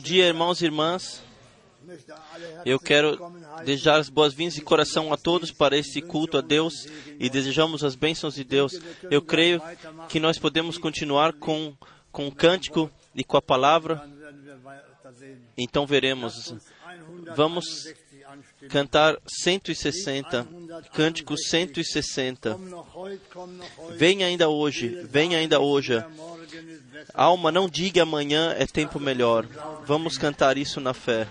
Bom dia, irmãos e irmãs. Eu quero desejar as boas-vindas de coração a todos para esse culto a Deus e desejamos as bênçãos de Deus. Eu creio que nós podemos continuar com, com o cântico e com a palavra. Então veremos. Vamos cantar 160, cântico 160. Venha ainda hoje, venha ainda hoje. Alma, não diga amanhã é tempo melhor. Vamos cantar isso na fé.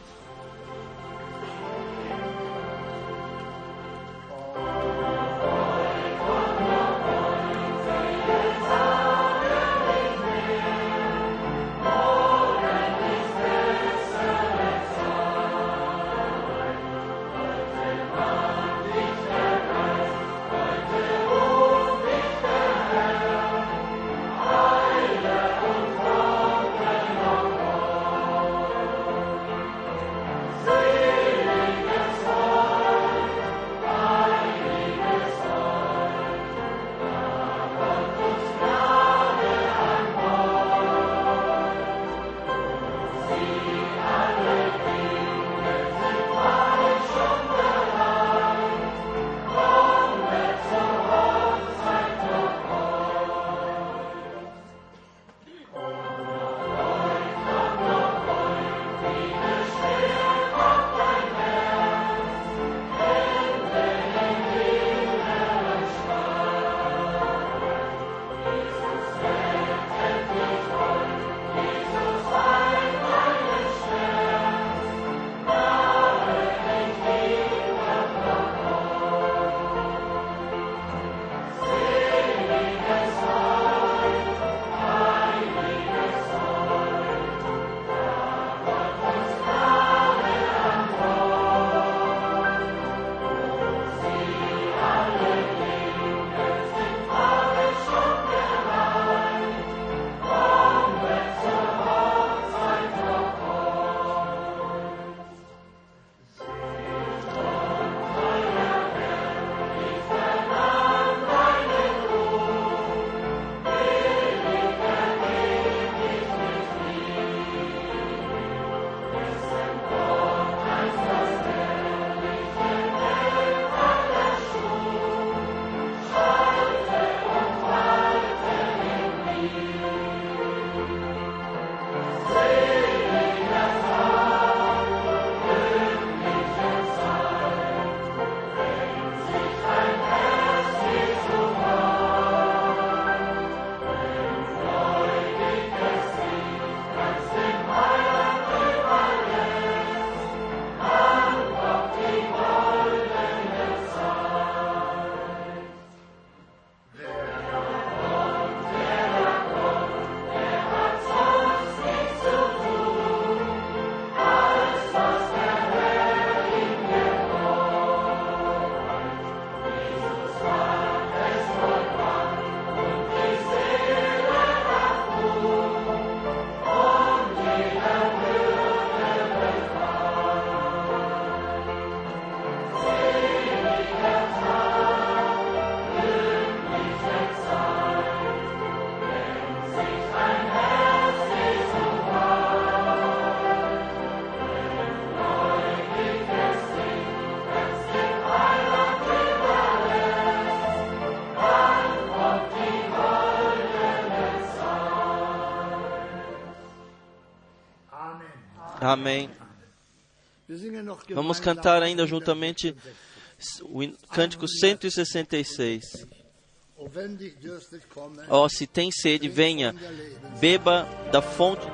Vamos cantar ainda juntamente o cântico 166. Ó, oh, se tem sede, venha, beba da fonte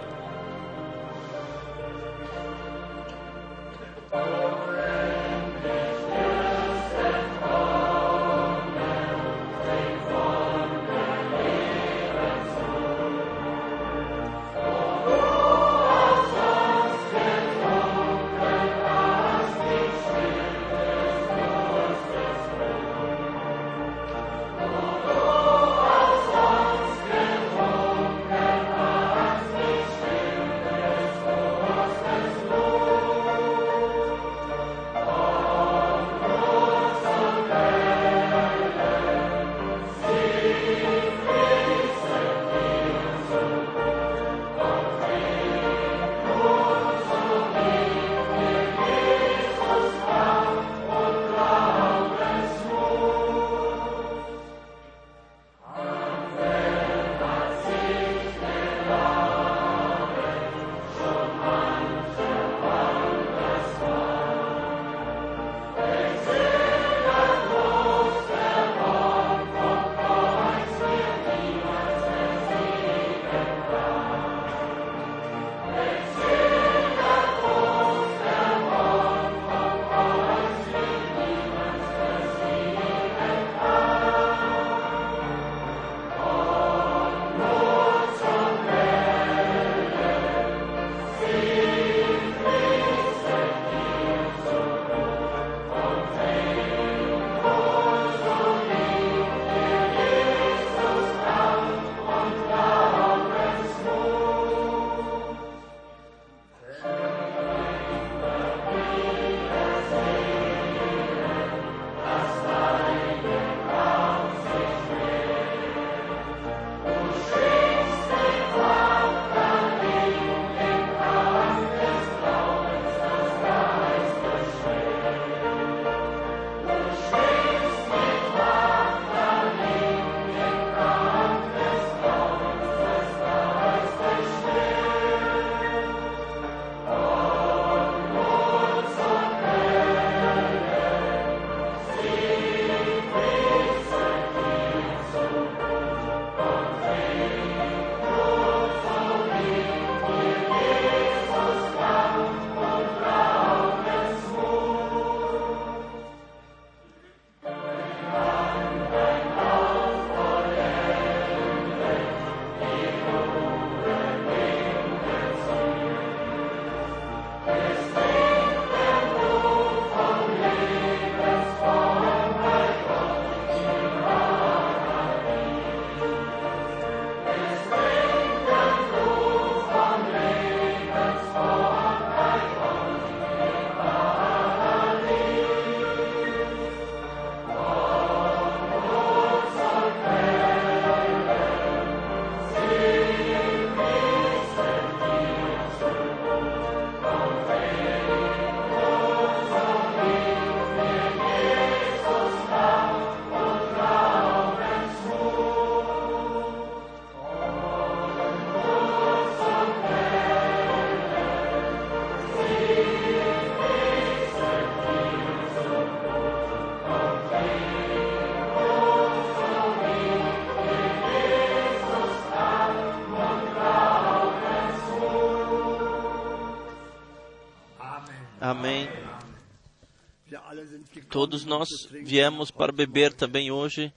Todos nós viemos para beber também hoje.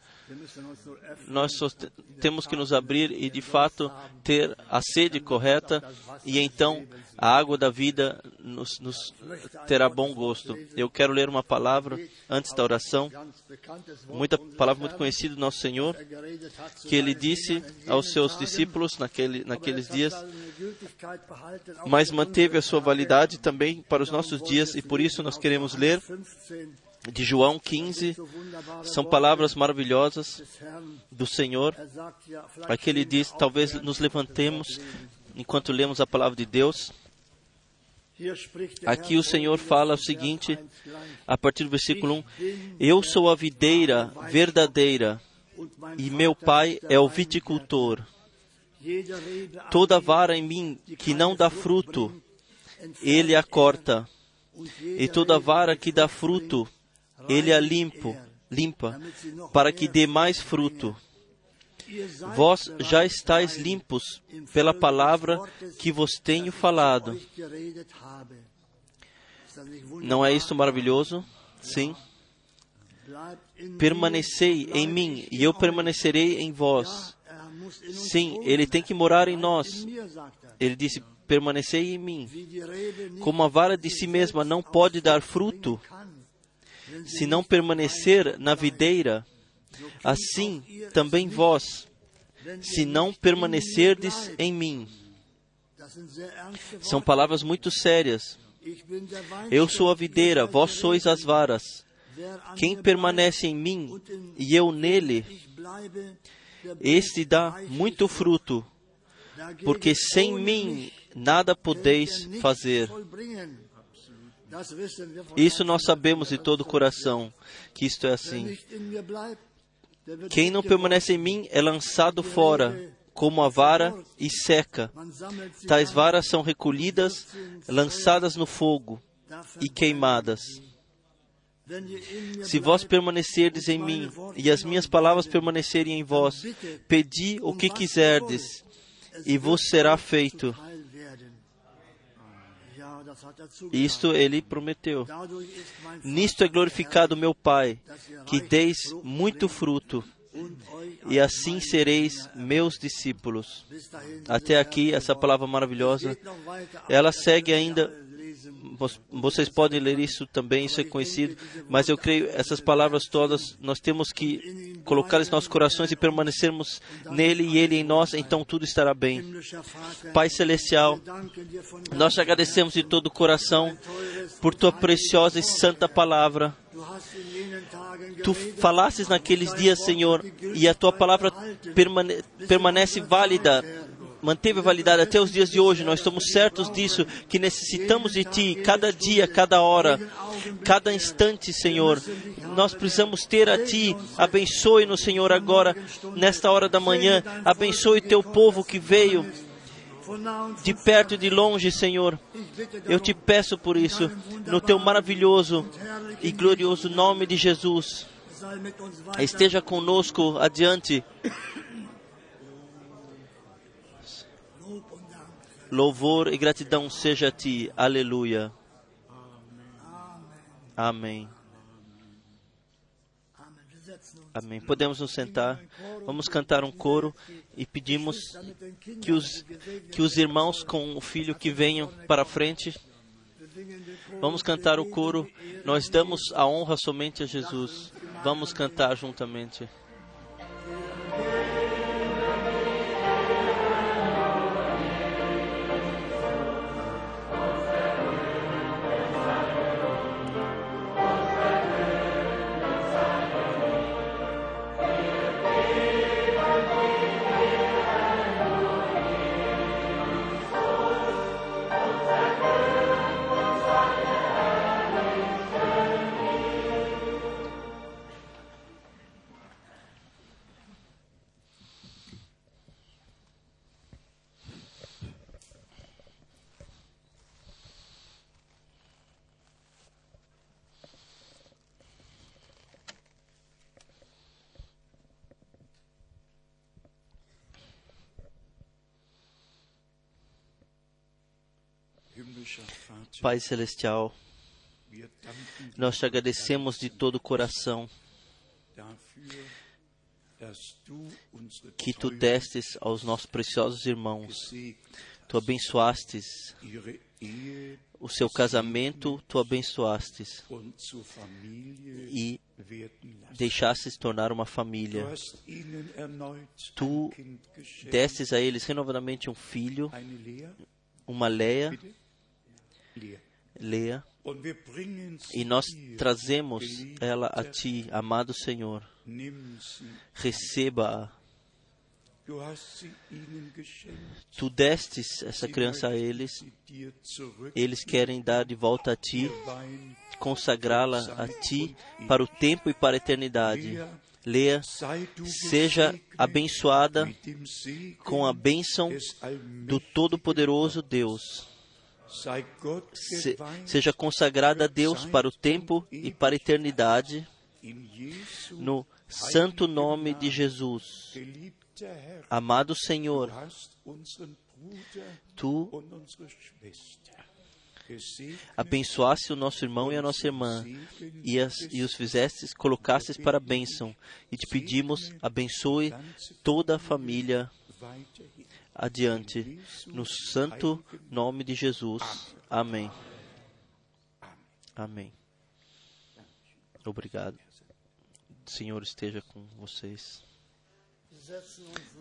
Nós temos que nos abrir e, de fato, ter a sede correta, e então a água da vida nos, nos terá bom gosto. Eu quero ler uma palavra antes da oração, muita palavra muito conhecida do nosso Senhor, que ele disse aos seus discípulos naquele, naqueles dias, mas manteve a sua validade também para os nossos dias, e por isso nós queremos ler de João 15, são palavras maravilhosas do Senhor. Aqui ele diz: talvez nos levantemos enquanto lemos a palavra de Deus. Aqui o Senhor fala o seguinte, a partir do versículo 1: Eu sou a videira verdadeira e meu pai é o viticultor. Toda vara em mim que não dá fruto, ele a corta, e toda vara que dá fruto, ele a limpo, limpa, para que dê mais fruto. Vós já estáis limpos pela palavra que vos tenho falado. Não é isso maravilhoso? Sim. Permanecei em mim e eu permanecerei em vós. Sim, ele tem que morar em nós. Ele disse: permanecei em mim. Como a vara de si mesma não pode dar fruto se não permanecer na videira, assim também vós, se não permanecerdes em mim. São palavras muito sérias. Eu sou a videira, vós sois as varas. Quem permanece em mim e eu nele, este dá muito fruto, porque sem mim nada podeis fazer. Isso nós sabemos de todo o coração que isto é assim. Quem não permanece em mim é lançado fora, como a vara, e seca. Tais varas são recolhidas, lançadas no fogo e queimadas. Se vós permanecerdes em mim e as minhas palavras permanecerem em vós, pedi o que quiserdes e vos será feito. Isto ele prometeu. Nisto é glorificado meu Pai, que deis muito fruto, e assim sereis meus discípulos. Até aqui, essa palavra maravilhosa, ela segue ainda vocês podem ler isso também, isso é conhecido, mas eu creio essas palavras todas nós temos que colocar em nossos corações e permanecermos nele e ele em nós, então tudo estará bem. Pai celestial, nós te agradecemos de todo o coração por tua preciosa e santa palavra. Tu falasses naqueles dias, Senhor, e a tua palavra permane permanece válida manteve validade até os dias de hoje. Nós estamos certos disso, que necessitamos de Ti cada dia, cada hora, cada instante, Senhor. Nós precisamos ter a Ti. Abençoe-nos, Senhor, agora, nesta hora da manhã. Abençoe Teu povo que veio de perto e de longe, Senhor. Eu te peço por isso, no Teu maravilhoso e glorioso nome de Jesus. Esteja conosco adiante. Louvor e gratidão seja a ti. Aleluia. Amém. Amém. Podemos nos sentar. Vamos cantar um coro e pedimos que os, que os irmãos com o filho que venham para a frente. Vamos cantar o coro. Nós damos a honra somente a Jesus. Vamos cantar juntamente. Pai Celestial, Nós te agradecemos de todo o coração que tu destes aos nossos preciosos irmãos. Tu abençoastes o seu casamento, tu abençoastes e deixastes tornar uma família. Tu destes a eles renovadamente um filho, uma Leia, Leia, e nós trazemos ela a ti, amado Senhor. Receba-a. Tu destes essa criança a eles, eles querem dar de volta a ti, consagrá-la a ti para o tempo e para a eternidade. Leia, seja abençoada com a bênção do Todo-Poderoso Deus. Se, seja consagrada a Deus para o tempo e para a eternidade, no santo nome de Jesus. Amado Senhor, tu abençoaste o nosso irmão e a nossa irmã e, as, e os fizestes, colocastes para a bênção e te pedimos, abençoe toda a família adiante, no santo nome de Jesus. Amém. Amém. Obrigado. O Senhor esteja com vocês.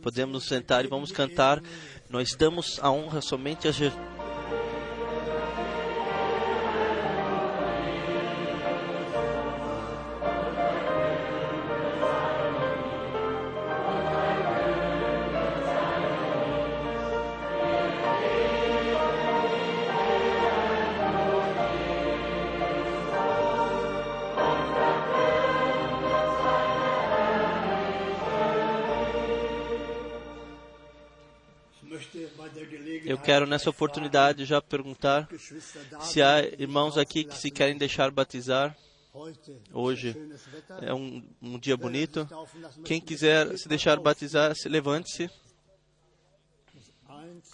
Podemos nos sentar e vamos cantar. Nós damos a honra somente a Jesus. Quero nessa oportunidade já perguntar se há irmãos aqui que se querem deixar batizar hoje. É um, um dia bonito. Quem quiser se deixar batizar, se levante-se.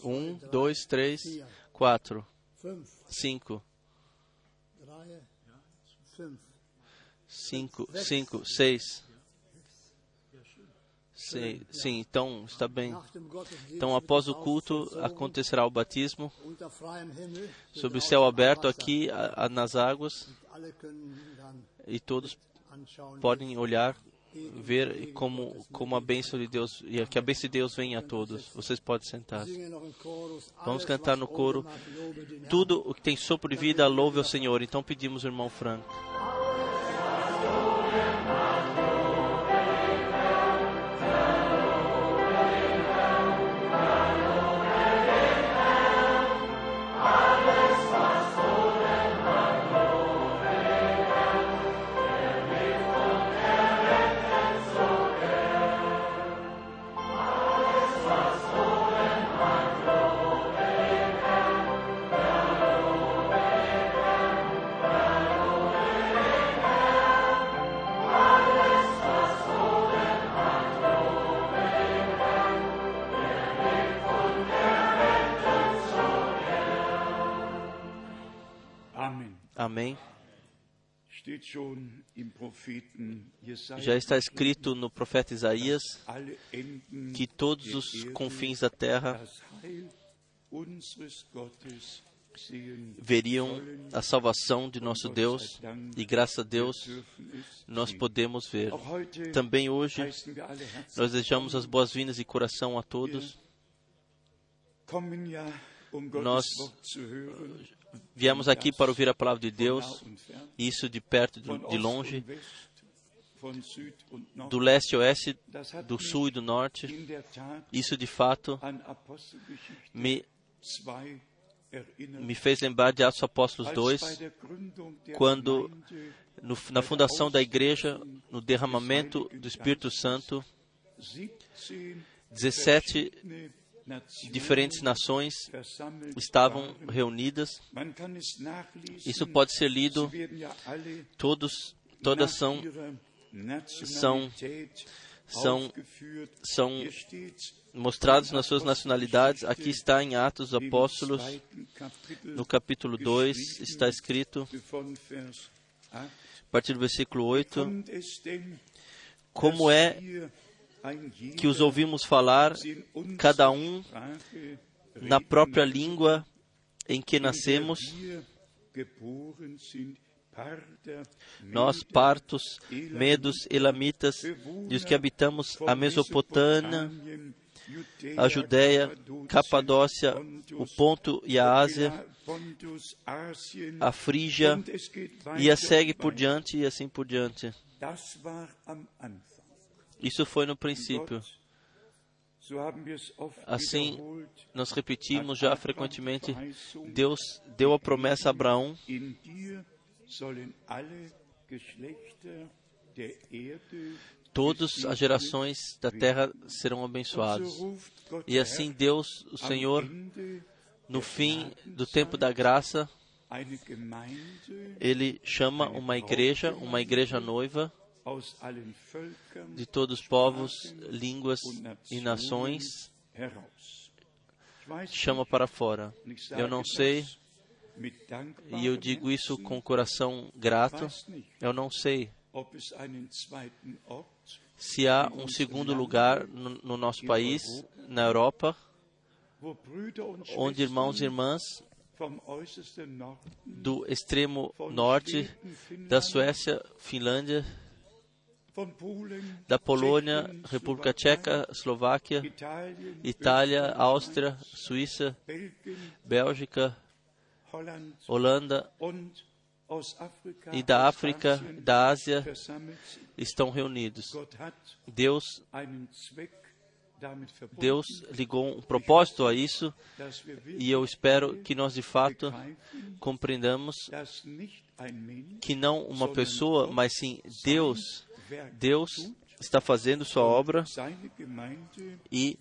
Um, dois, três, quatro, cinco. Cinco, cinco, seis. Sim, sim, então está bem. Então, após o culto, acontecerá o batismo sob o céu aberto aqui a, a, nas águas e todos podem olhar, ver como, como a bênção de Deus e que a bênção de Deus venha a todos. Vocês podem sentar. Vamos cantar no coro. Tudo o que tem sopro de vida, louve ao Senhor. Então pedimos, irmão Franco. Já está escrito no profeta Isaías que todos os confins da terra veriam a salvação de nosso Deus e graças a Deus nós podemos ver. Também hoje nós desejamos as boas-vindas de coração a todos. Nós Viemos aqui para ouvir a palavra de Deus, isso de perto, de longe, do leste e oeste, do sul e do norte. Isso de fato me, me fez lembrar de Atos Apóstolos 2, quando no, na fundação da igreja, no derramamento do Espírito Santo, 17 diferentes nações estavam reunidas. Isso pode ser lido. Todos, todas são são são são mostrados nas suas nacionalidades. Aqui está em Atos dos Apóstolos, No capítulo 2 está escrito, a partir do versículo 8, como é que os ouvimos falar, cada um na própria língua em que nascemos, nós, partos, medos, elamitas, e os que habitamos a Mesopotâmia, a Judéia, Capadócia, o Ponto e a Ásia, a Frígia, e a segue por diante e assim por diante. Isso foi no princípio. Assim, nós repetimos já frequentemente: Deus deu a promessa a Abraão todas as gerações da terra serão abençoadas. E assim Deus, o Senhor, no fim do tempo da graça, ele chama uma igreja, uma igreja noiva, de todos os povos, línguas e nações, chama para fora. Eu não sei, e eu digo isso com coração grato, eu não sei se há um segundo lugar no, no nosso país, na Europa, onde irmãos e irmãs do extremo norte da Suécia, Finlândia, da Polônia, República Tcheca, Eslováquia, Itália, Áustria, Suíça, Bélgica, Holanda e da África, da Ásia, estão reunidos. Deus, Deus ligou um propósito a isso e eu espero que nós de fato compreendamos que não uma pessoa, mas sim Deus Deus está fazendo sua obra e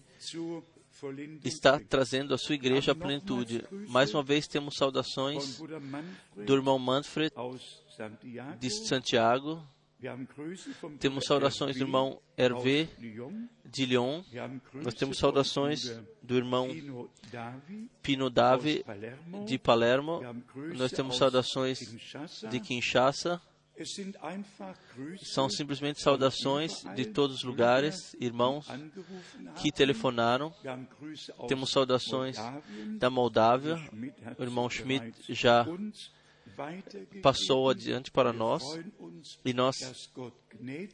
está trazendo a sua igreja à plenitude. Mais uma vez temos saudações do irmão Manfred de Santiago. Temos saudações do irmão Hervé de Lyon. Nós temos saudações do irmão Pino Davi de Palermo. Nós temos saudações de Kinshasa. São simplesmente saudações de todos os lugares, irmãos que telefonaram. Temos saudações da Moldávia. O irmão Schmidt já passou adiante para nós e nós,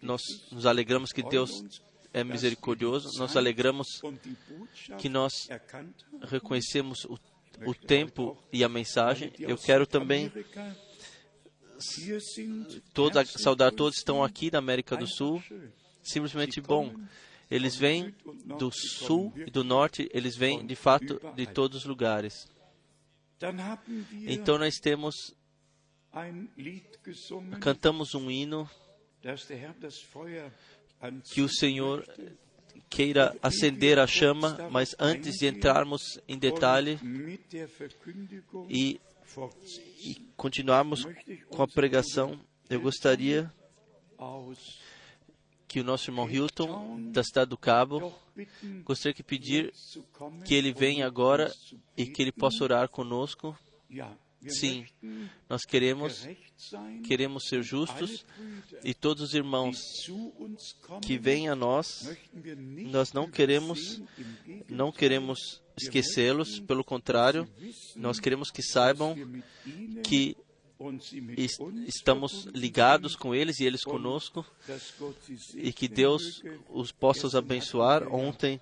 nós nos alegramos que Deus é misericordioso, nós alegramos que nós reconhecemos o, o tempo e a mensagem. Eu quero também toda, saudar todos que estão aqui da América do Sul. Simplesmente bom. Eles vêm do sul e do norte, eles vêm de fato de todos os lugares. Então nós temos cantamos um hino que o Senhor queira acender a chama, mas antes de entrarmos em detalhe e e continuarmos com a pregação, eu gostaria que o nosso irmão Hilton, da cidade do Cabo, gostaria de pedir que ele venha agora e que ele possa orar conosco. Sim, nós queremos queremos ser justos e todos os irmãos que vêm a nós, nós não queremos não queremos esquecê-los, pelo contrário, nós queremos que saibam que estamos ligados com eles e eles conosco e que Deus os possa os abençoar. Ontem,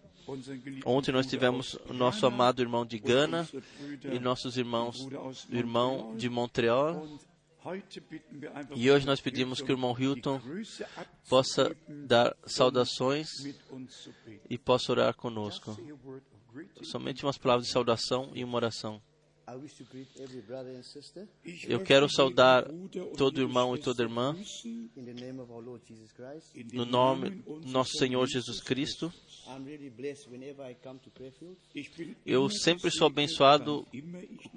ontem nós tivemos nosso amado irmão de Gana e nossos irmãos, irmão de Montreal. E hoje nós pedimos que o irmão Hilton possa dar saudações e possa orar conosco. Somente umas palavras de saudação e uma oração. Eu quero saudar todo irmão e toda irmã. no nome do nosso Senhor Jesus Cristo. Eu sempre sou abençoado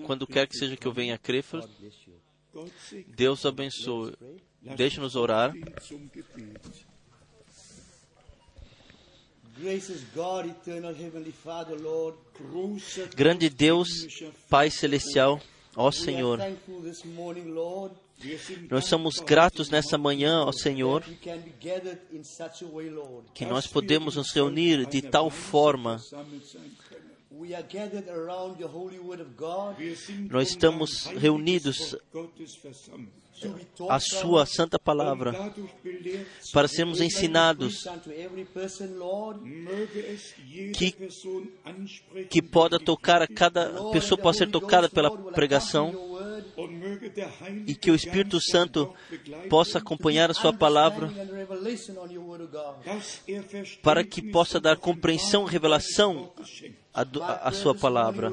quando quer que seja que eu venha a Krefeld. Deus abençoe. Deixe-nos orar. Grande Deus, Pai Celestial, ó Senhor, nós somos gratos nessa manhã, ó Senhor, que nós podemos nos reunir de tal forma. Nós estamos reunidos a Sua Santa Palavra para sermos ensinados que, que possa tocar a cada pessoa possa ser tocada pela pregação e que o Espírito Santo possa acompanhar a Sua palavra para que possa dar compreensão e revelação a, a, sua palavra.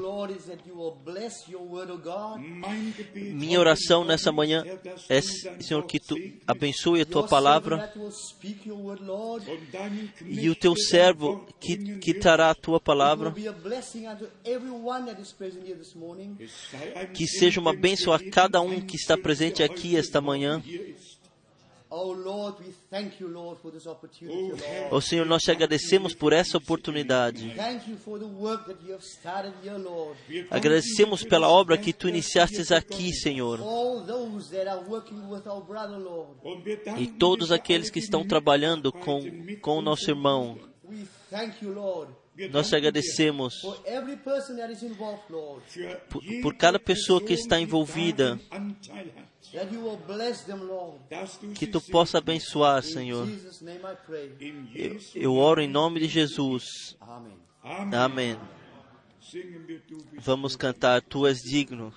Minha oração nessa manhã é, Senhor, que tu abençoe a tua palavra e o teu servo que, que trará a tua palavra, que seja uma bênção a cada um que está presente aqui esta manhã. Oh Senhor, nós te agradecemos por essa oportunidade. Agradecemos pela obra que tu iniciastes aqui, Senhor. E todos aqueles que estão trabalhando com, com o nosso irmão. Nós te agradecemos por, por cada pessoa que está envolvida. Que tu possa abençoar, Senhor. Eu, eu oro em nome de Jesus. Amém. Vamos cantar Tu és digno.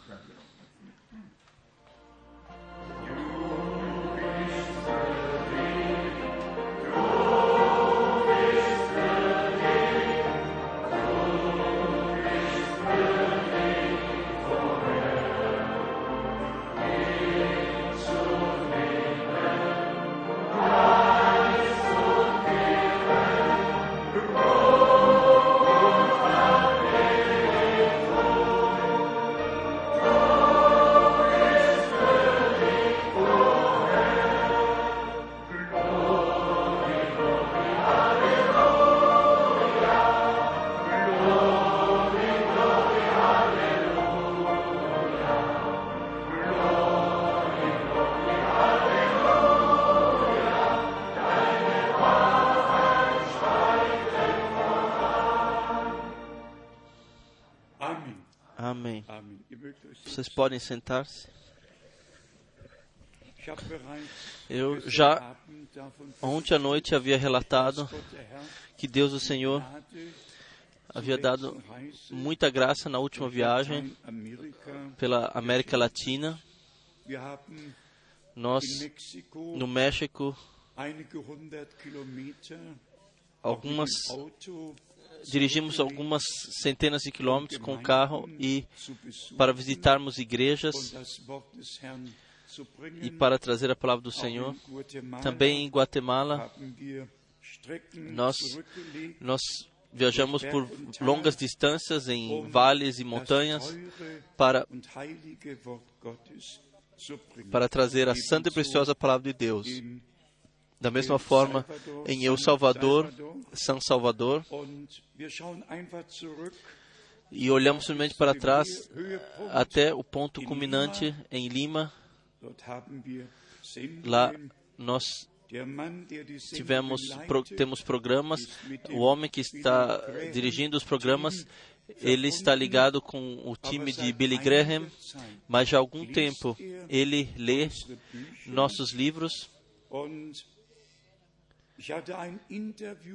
Podem sentar-se. Eu já ontem à noite havia relatado que Deus, o Senhor, havia dado muita graça na última viagem pela América Latina. Nós, no México, algumas dirigimos algumas centenas de quilômetros com carro e para visitarmos igrejas e para trazer a palavra do Senhor. Também em Guatemala, nós, nós viajamos por longas distâncias em vales e montanhas para, para trazer a santa e preciosa palavra de Deus. Da mesma forma, em El Salvador, São Salvador, e olhamos simplesmente para trás até o ponto culminante em Lima. Lá nós tivemos temos programas. O homem que está dirigindo os programas, ele está ligado com o time de Billy Graham, mas já há algum tempo ele lê nossos livros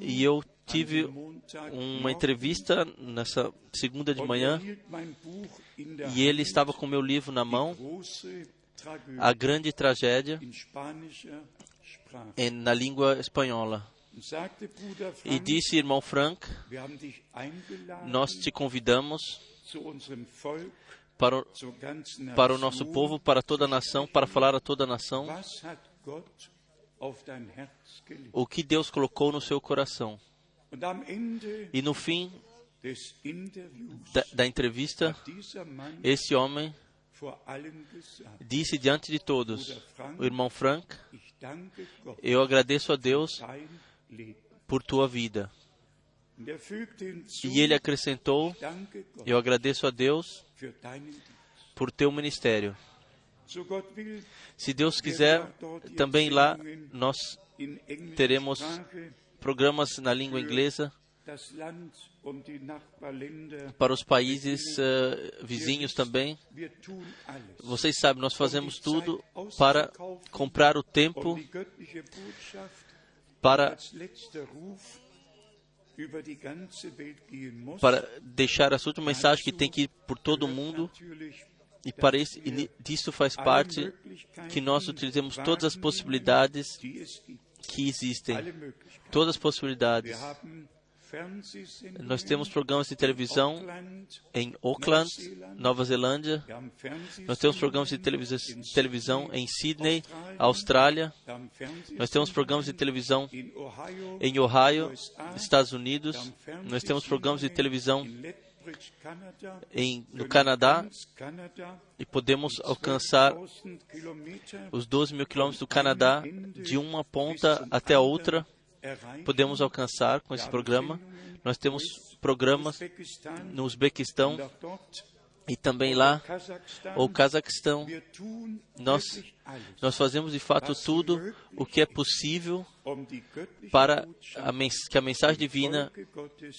e eu tive uma entrevista nessa segunda de manhã. e ele estava com meu livro na mão, A Grande Tragédia, na língua espanhola. E disse, irmão Frank, nós te convidamos para o, para o nosso povo, para toda a nação, para falar a toda a nação o que Deus colocou no seu coração. E no fim da, da entrevista, esse homem disse diante de todos, o irmão Frank, eu agradeço a Deus por tua vida. E ele acrescentou: Eu agradeço a Deus por teu ministério. Se Deus quiser, também lá nós teremos programas na língua inglesa para os países uh, vizinhos também. Vocês sabem, nós fazemos tudo para comprar o tempo para para deixar a sua última mensagem que tem que ir por todo o mundo e para isso, e disso faz parte que nós utilizemos todas as possibilidades que existem, todas as possibilidades. Nós temos programas de televisão em Auckland, Nova Zelândia. Nós temos programas de televisão em Sydney, Austrália. Nós temos programas de televisão em Ohio, Estados Unidos. Nós temos programas de televisão em, no Canadá e podemos alcançar os 12 mil quilômetros do Canadá de uma ponta até a outra. Podemos alcançar com esse programa. Nós temos programas no Uzbequistão e também lá, ou Cazaquistão, nós, nós fazemos de fato tudo o que é possível para a que a mensagem divina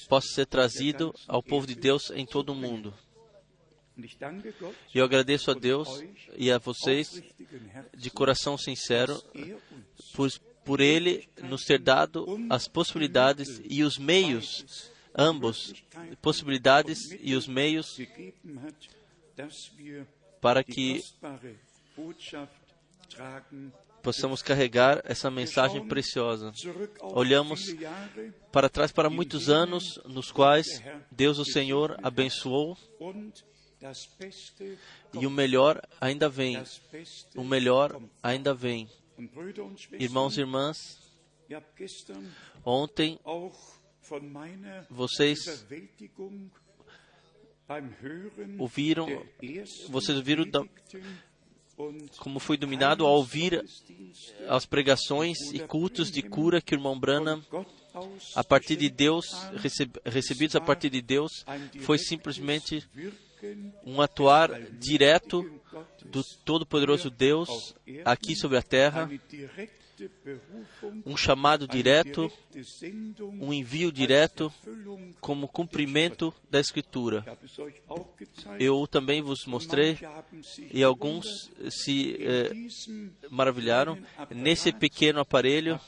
possa ser trazida ao povo de Deus em todo o mundo. E eu agradeço a Deus e a vocês de coração sincero por, por Ele nos ter dado as possibilidades e os meios ambos, possibilidades e os meios para que possamos carregar essa mensagem preciosa. Olhamos para trás para muitos anos nos quais Deus, o Senhor, abençoou e o melhor ainda vem. O melhor ainda vem. Irmãos e irmãs, ontem vocês ouviram, vocês viram da, como fui dominado ao ouvir as pregações e cultos de cura que o irmão Branham, a partir de Deus, recebidos a partir de Deus, foi simplesmente um atuar direto do Todo-Poderoso Deus aqui sobre a terra um chamado direto, um envio direto como cumprimento da Escritura. Eu também vos mostrei e alguns se eh, maravilharam. Nesse pequeno aparelho,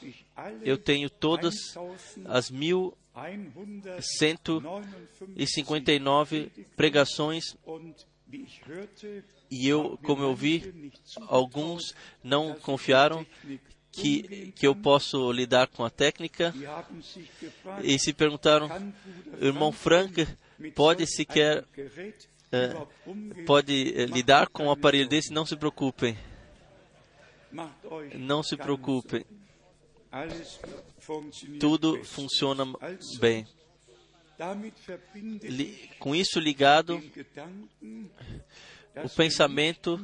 eu tenho todas as mil 159 pregações e eu, como eu vi, alguns não confiaram que, que eu posso lidar com a técnica e se perguntaram, irmão Frank, pode sequer é, pode é, lidar com um aparelho desse? Não se preocupem. Não se preocupem. Tudo funciona bem. Com isso ligado, o pensamento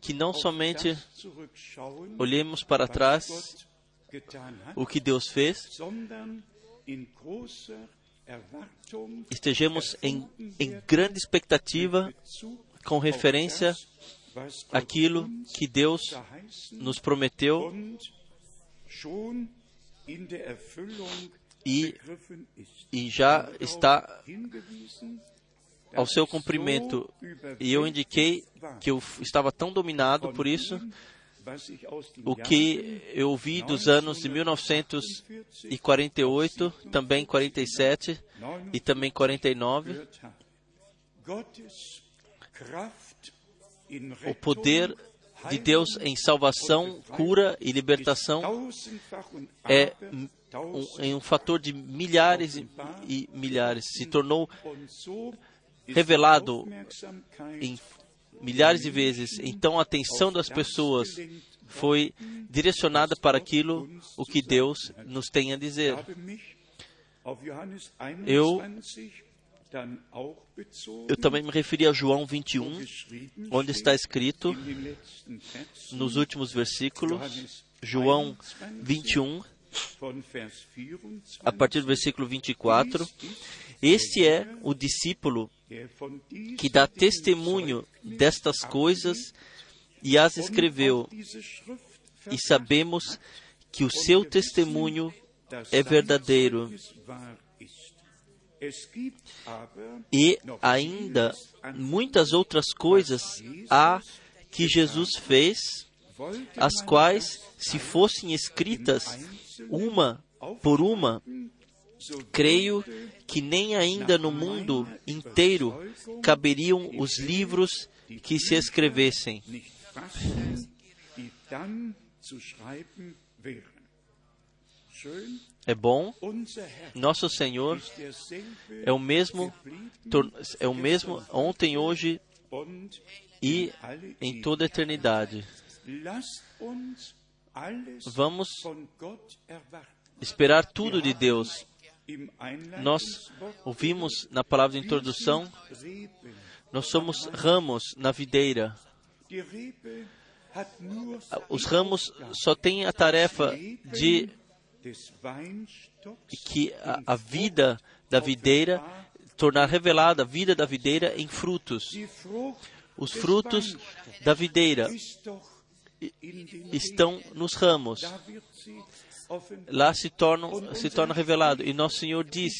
que não somente olhemos para trás o que Deus fez, estejamos em, em grande expectativa com referência àquilo que Deus nos prometeu e, e já está ao seu cumprimento. E eu indiquei que eu estava tão dominado por isso, o que eu vi dos anos de 1948, também 47 e também 49. O poder de Deus em salvação, cura e libertação é um, um fator de milhares e, e milhares. Se tornou revelado em milhares de vezes. Então a atenção das pessoas foi direcionada para aquilo o que Deus nos tem a dizer. Eu eu também me referi a João 21, onde está escrito nos últimos versículos, João 21, a partir do versículo 24. Este é o discípulo que dá testemunho destas coisas e as escreveu, e sabemos que o seu testemunho é verdadeiro. E ainda muitas outras coisas há que Jesus fez, as quais, se fossem escritas uma por uma, creio que nem ainda no mundo inteiro caberiam os livros que se escrevessem. É bom. Nosso Senhor é o mesmo, é o mesmo ontem, hoje e em toda a eternidade. Vamos esperar tudo de Deus. Nós ouvimos na palavra de introdução, nós somos ramos na videira. Os ramos só têm a tarefa de que a, a vida da videira tornar revelada a vida da videira em frutos. Os frutos da videira estão nos ramos. Lá se torna, se torna revelado. E nosso Senhor diz: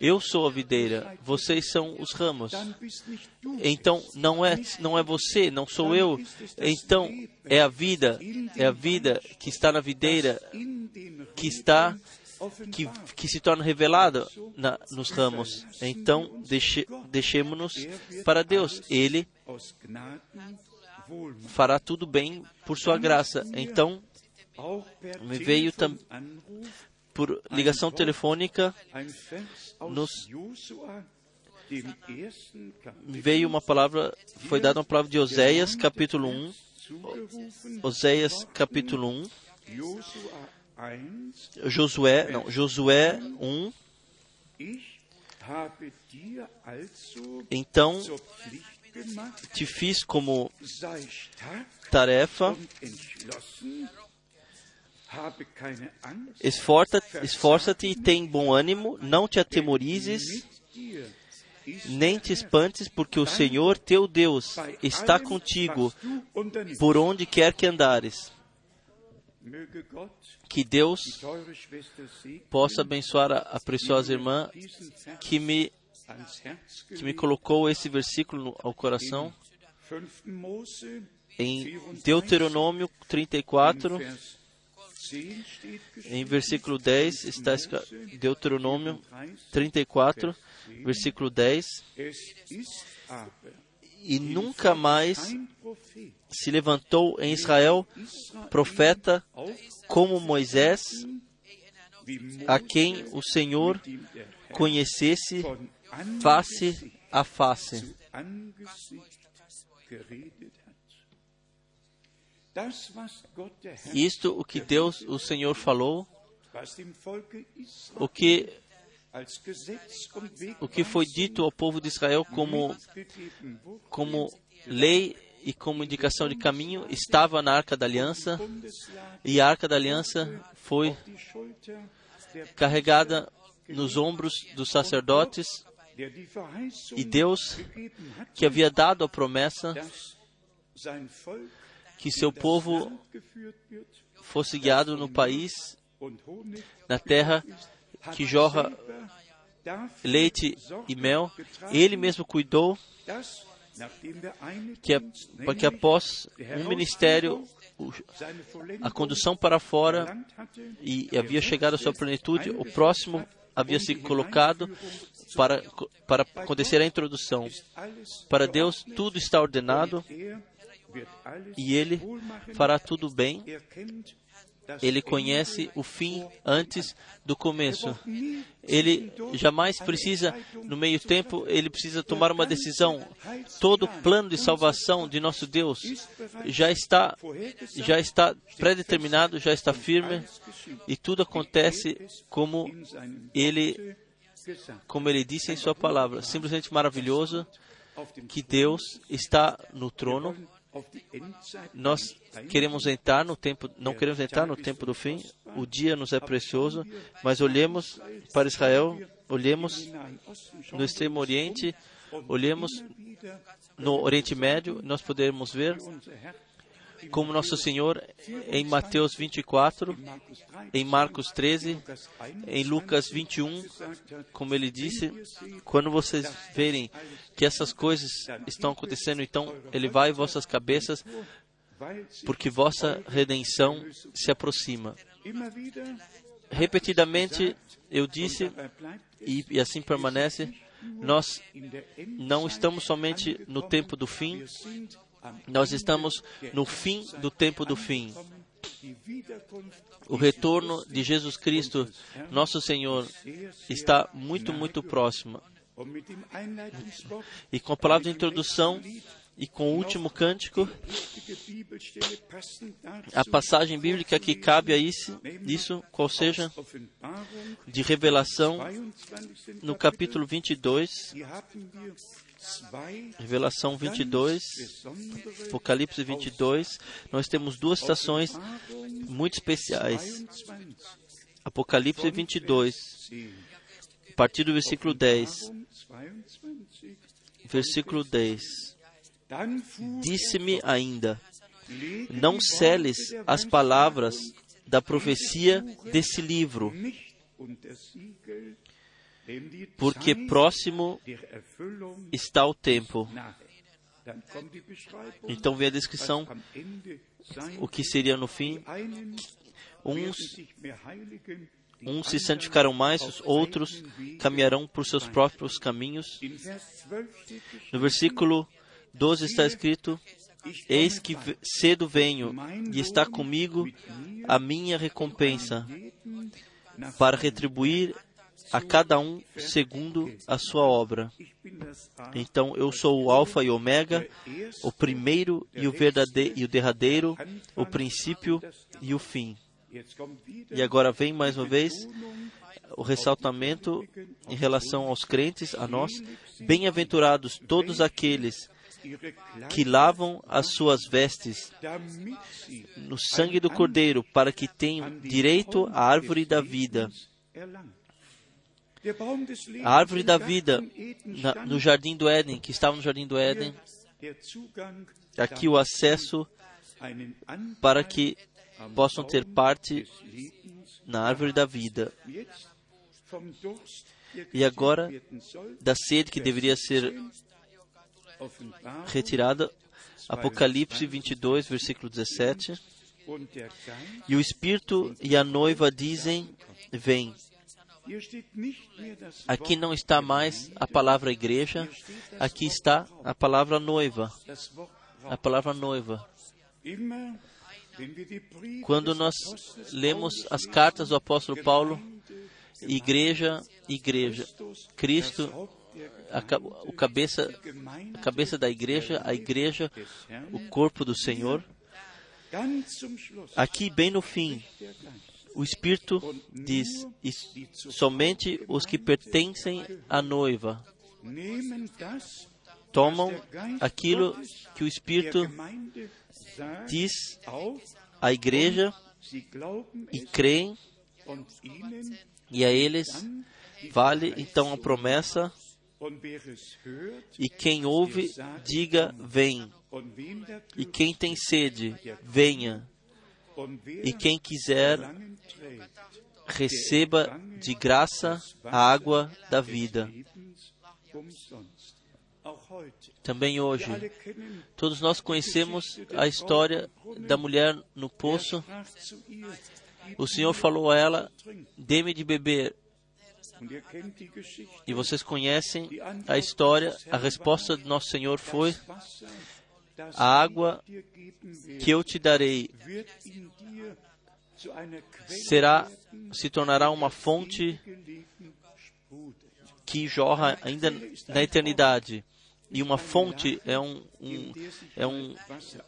Eu sou a videira, vocês são os ramos. Então não é, não é você, não sou eu. Então é a vida, é a vida que está na videira, que está que, que se torna revelada nos ramos. Então, deixe, deixemos-nos para Deus. Ele fará tudo bem por sua graça. Então, me veio por ligação telefônica nos me veio uma palavra, foi dada uma palavra de Oséias, capítulo 1, Oséias, capítulo 1, Josué, não, Josué 1, então te fiz como tarefa Esforça-te esforça e tem bom ânimo, não te atemorizes, nem te espantes, porque o Senhor teu Deus está contigo por onde quer que andares. Que Deus possa abençoar a, a preciosa irmã que me, que me colocou esse versículo ao coração em Deuteronômio 34, em versículo 10 está Deuteronômio 34, versículo 10. E nunca mais se levantou em Israel profeta como Moisés, a quem o Senhor conhecesse face a face. Isto o que Deus, o Senhor falou, o que o que foi dito ao povo de Israel como como lei e como indicação de caminho estava na Arca da Aliança e a Arca da Aliança foi carregada nos ombros dos sacerdotes e Deus que havia dado a promessa que seu povo fosse guiado no país, na terra que jorra leite e mel. Ele mesmo cuidou que, que após um ministério, a condução para fora e havia chegado à sua plenitude, o próximo havia se colocado para, para acontecer a introdução. Para Deus, tudo está ordenado e Ele fará tudo bem. Ele conhece o fim antes do começo. Ele jamais precisa, no meio tempo, ele precisa tomar uma decisão. Todo o plano de salvação de nosso Deus já está, já está predeterminado, já está firme e tudo acontece como ele, como ele disse em sua palavra. Simplesmente maravilhoso que Deus está no trono nós queremos entrar no tempo, não queremos entrar no tempo do fim. o dia nos é precioso, mas olhemos para Israel, olhemos no extremo oriente, olhemos no Oriente Médio, nós podemos ver como nosso Senhor em Mateus 24, em Marcos 13, em Lucas 21, como ele disse, quando vocês verem que essas coisas estão acontecendo, então ele vai em vossas cabeças, porque vossa redenção se aproxima. Repetidamente eu disse, e, e assim permanece, nós não estamos somente no tempo do fim, nós estamos no fim do tempo do fim. O retorno de Jesus Cristo, nosso Senhor, está muito, muito próximo. E com a palavra de introdução e com o último cântico, a passagem bíblica que cabe a isso, isso qual seja, de Revelação, no capítulo 22, Revelação 22, Apocalipse 22, nós temos duas estações muito especiais. Apocalipse 22, a partir do versículo 10. Versículo 10. Disse-me ainda: Não celes as palavras da profecia desse livro, porque próximo está o tempo. Então vem a descrição, o que seria no fim. Uns, uns se santificarão mais, os outros caminharão por seus próprios caminhos. No versículo 12 está escrito: Eis que cedo venho, e está comigo a minha recompensa, para retribuir a cada um segundo a sua obra. Então eu sou o Alfa e Ômega, o primeiro e o verdadeiro e o derradeiro, o princípio e o fim. E agora vem mais uma vez o ressaltamento em relação aos crentes, a nós. Bem-aventurados todos aqueles que lavam as suas vestes no sangue do Cordeiro, para que tenham direito à árvore da vida. A árvore da vida na, no jardim do Éden, que estava no jardim do Éden, aqui o acesso para que possam ter parte na árvore da vida. E agora, da sede que deveria ser retirada, Apocalipse 22, versículo 17. E o Espírito e a noiva dizem: Vem. Aqui não está mais a palavra igreja, aqui está a palavra noiva. A palavra noiva. Quando nós lemos as cartas do apóstolo Paulo, igreja, igreja, Cristo, a, o cabeça, a cabeça da igreja, a igreja, o corpo do Senhor. Aqui, bem no fim, o Espírito diz: somente os que pertencem à noiva tomam aquilo que o Espírito diz à igreja e creem, e a eles vale então a promessa. E quem ouve, diga: Vem. E quem tem sede, venha. E quem quiser, receba de graça a água da vida. Também hoje, todos nós conhecemos a história da mulher no poço. O Senhor falou a ela: Dê-me de beber. E vocês conhecem a história, a resposta do nosso Senhor foi: A água que eu te darei será se tornará uma fonte que jorra ainda na eternidade. E uma fonte é, um, um é um,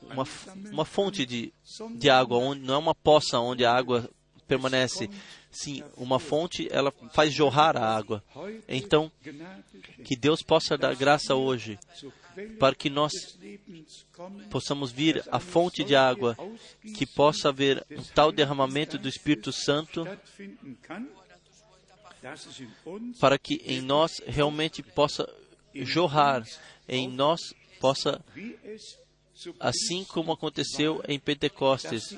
uma, uma fonte de, de água, onde, não é uma poça onde a água permanece. Sim, uma fonte, ela faz jorrar a água. Então, que Deus possa dar graça hoje para que nós possamos vir à fonte de água, que possa haver um tal derramamento do Espírito Santo, para que em nós realmente possa jorrar, em nós possa, assim como aconteceu em Pentecostes,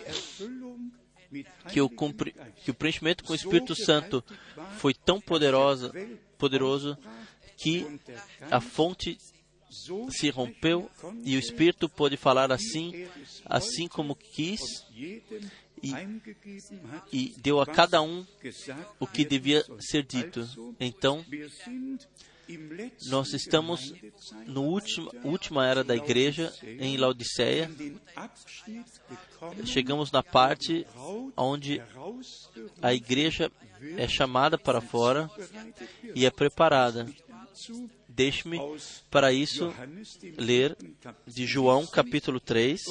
que o, cumpri, que o preenchimento com o Espírito Santo foi tão poderosa, poderoso que a fonte se rompeu e o Espírito pôde falar assim, assim como quis, e, e, deu a cada um o que devia ser dito. Então, nós estamos na última, última era da igreja, em Laodiceia. Chegamos na parte onde a igreja é chamada para fora e é preparada. Deixe-me, para isso, ler de João capítulo 3,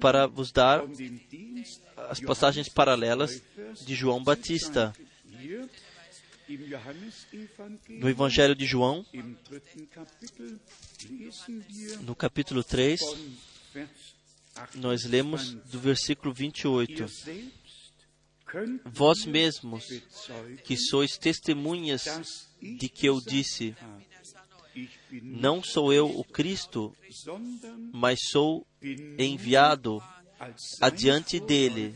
para vos dar as passagens paralelas de João Batista. No Evangelho de João, no capítulo 3, nós lemos do versículo 28. Vós mesmos, que sois testemunhas de que eu disse, não sou eu o Cristo, mas sou enviado adiante dele.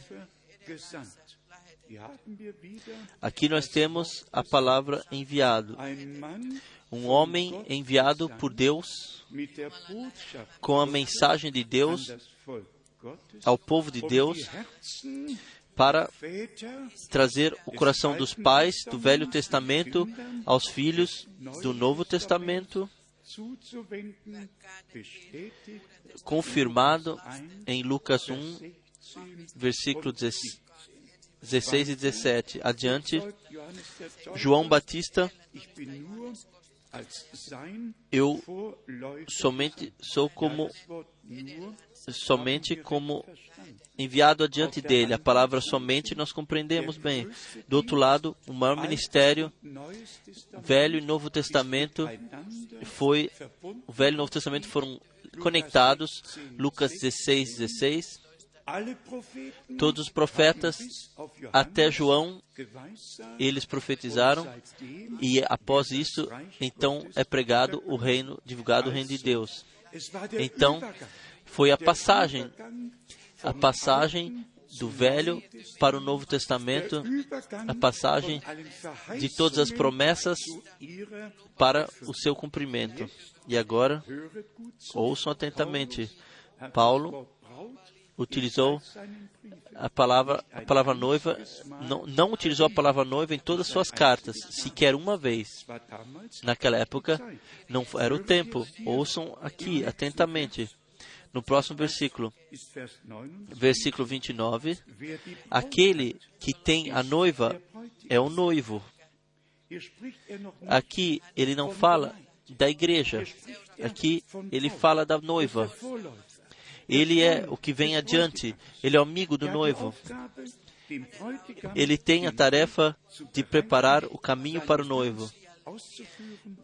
Aqui nós temos a palavra enviado. Um homem enviado por Deus com a mensagem de Deus ao povo de Deus para trazer o coração dos pais do Velho Testamento aos filhos do Novo Testamento, confirmado em Lucas 1, versículo 16 e 17. Adiante, João Batista, eu somente sou como somente como enviado adiante dele. A palavra somente nós compreendemos bem. Do outro lado, o maior ministério, Velho e Novo Testamento, foi o Velho e Novo Testamento foram conectados. Lucas 16, 16. Todos os profetas, até João, eles profetizaram, e após isso, então é pregado o reino, divulgado o reino de Deus. Então, foi a passagem, a passagem do Velho para o Novo Testamento, a passagem de todas as promessas para o seu cumprimento. E agora, ouçam atentamente. Paulo utilizou a palavra, a palavra noiva, não, não utilizou a palavra noiva em todas as suas cartas, sequer uma vez. Naquela época, não era o tempo. Ouçam aqui atentamente. No próximo versículo, versículo 29, aquele que tem a noiva é o noivo. Aqui ele não fala da igreja, aqui ele fala da noiva. Ele é o que vem adiante, ele é o amigo do noivo. Ele tem a tarefa de preparar o caminho para o noivo,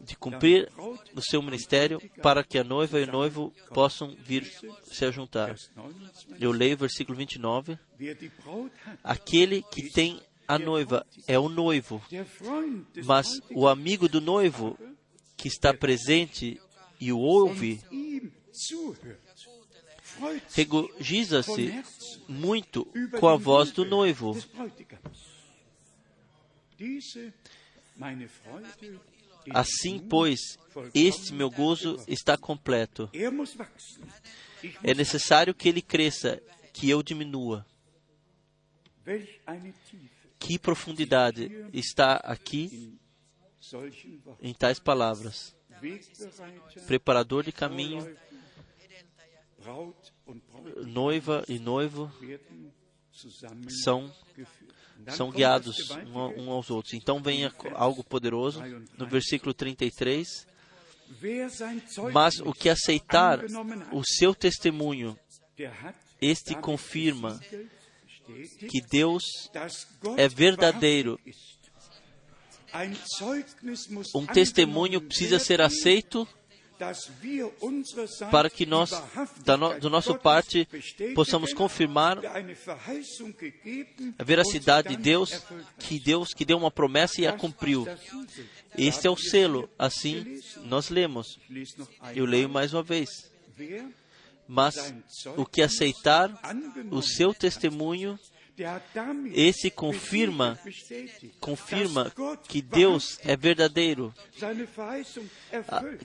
de cumprir o seu ministério para que a noiva e o noivo possam vir se juntar. Eu leio o versículo 29. Aquele que tem a noiva é o noivo, mas o amigo do noivo que está presente e o ouve regozija-se muito com a voz do noivo. Assim, pois, este meu gozo está completo. É necessário que ele cresça, que eu diminua. Que profundidade está aqui em tais palavras. Preparador de caminho, noiva e noivo são são guiados um, um aos outros. Então vem algo poderoso no versículo 33. Mas o que aceitar o seu testemunho, este confirma que Deus é verdadeiro. Um testemunho precisa ser aceito para que nós, da no, do nosso parte, possamos confirmar a veracidade de Deus, que Deus que deu uma promessa e a cumpriu. Este é o selo. Assim, nós lemos. Eu leio mais uma vez. Mas o que aceitar o seu testemunho esse confirma, confirma que Deus é verdadeiro,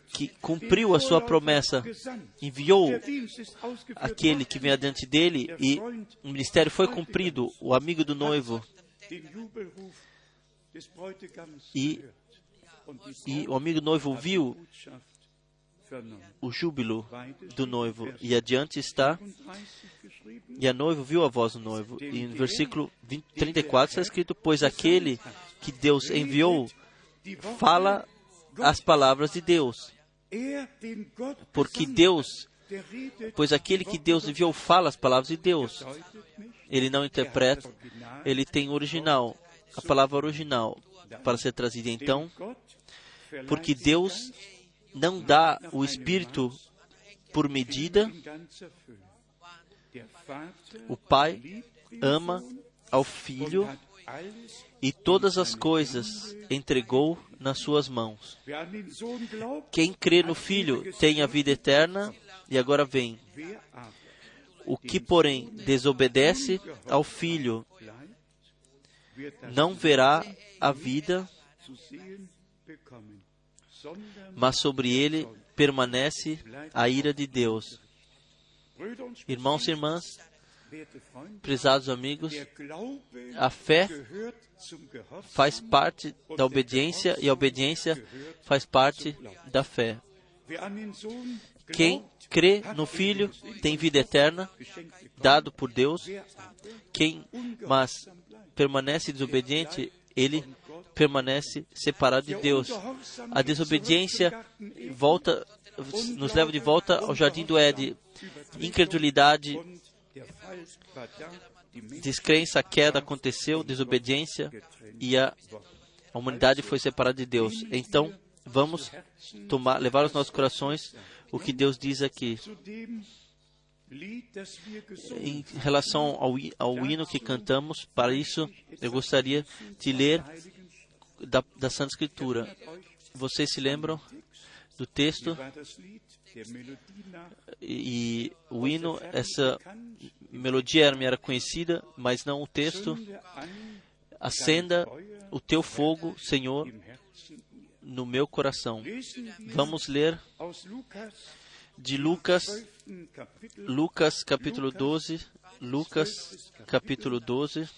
que cumpriu a sua promessa, enviou aquele que vem adiante dele e o ministério foi cumprido, o amigo do noivo. E, e o amigo noivo viu o júbilo do noivo. E adiante está, e a noiva viu a voz do noivo. E no versículo 20, 34 está escrito: Pois aquele que Deus enviou fala as palavras de Deus. Porque Deus, pois aquele que Deus enviou fala as palavras de Deus. Ele não interpreta, ele tem original, a palavra original para ser trazida. Então, porque Deus não dá o Espírito por medida. O Pai ama ao Filho e todas as coisas entregou nas suas mãos. Quem crê no Filho tem a vida eterna e agora vem. O que, porém, desobedece ao Filho não verá a vida mas sobre ele permanece a ira de Deus. Irmãos e irmãs, prezados amigos, a fé faz parte da obediência e a obediência faz parte da fé. Quem crê no Filho tem vida eterna, dado por Deus. Quem, mas permanece desobediente, ele permanece separado de Deus. A desobediência volta, nos leva de volta ao jardim do Éden. Incredulidade, descrença, queda aconteceu, desobediência e a, humanidade foi separada de Deus. Então, vamos tomar, levar aos nossos corações o que Deus diz aqui. Em relação ao, ao hino que cantamos, para isso eu gostaria de ler da, da Santa Escritura. Vocês se lembram do texto? E, o hino, essa melodia me era conhecida, mas não o texto. Acenda o teu fogo, Senhor, no meu coração. Vamos ler de Lucas, Lucas capítulo 12, Lucas capítulo 12,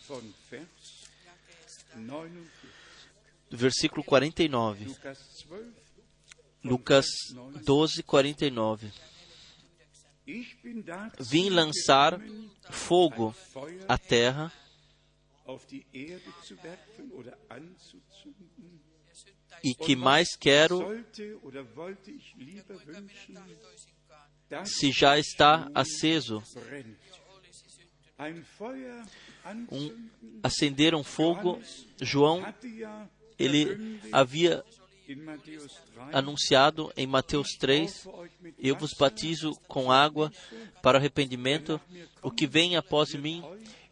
versículo 49. Lucas 12, 49. Vim lançar fogo à terra e que mais quero se já está aceso um, acender um fogo. João ele havia anunciado em Mateus 3: Eu vos batizo com água para arrependimento, o que vem após mim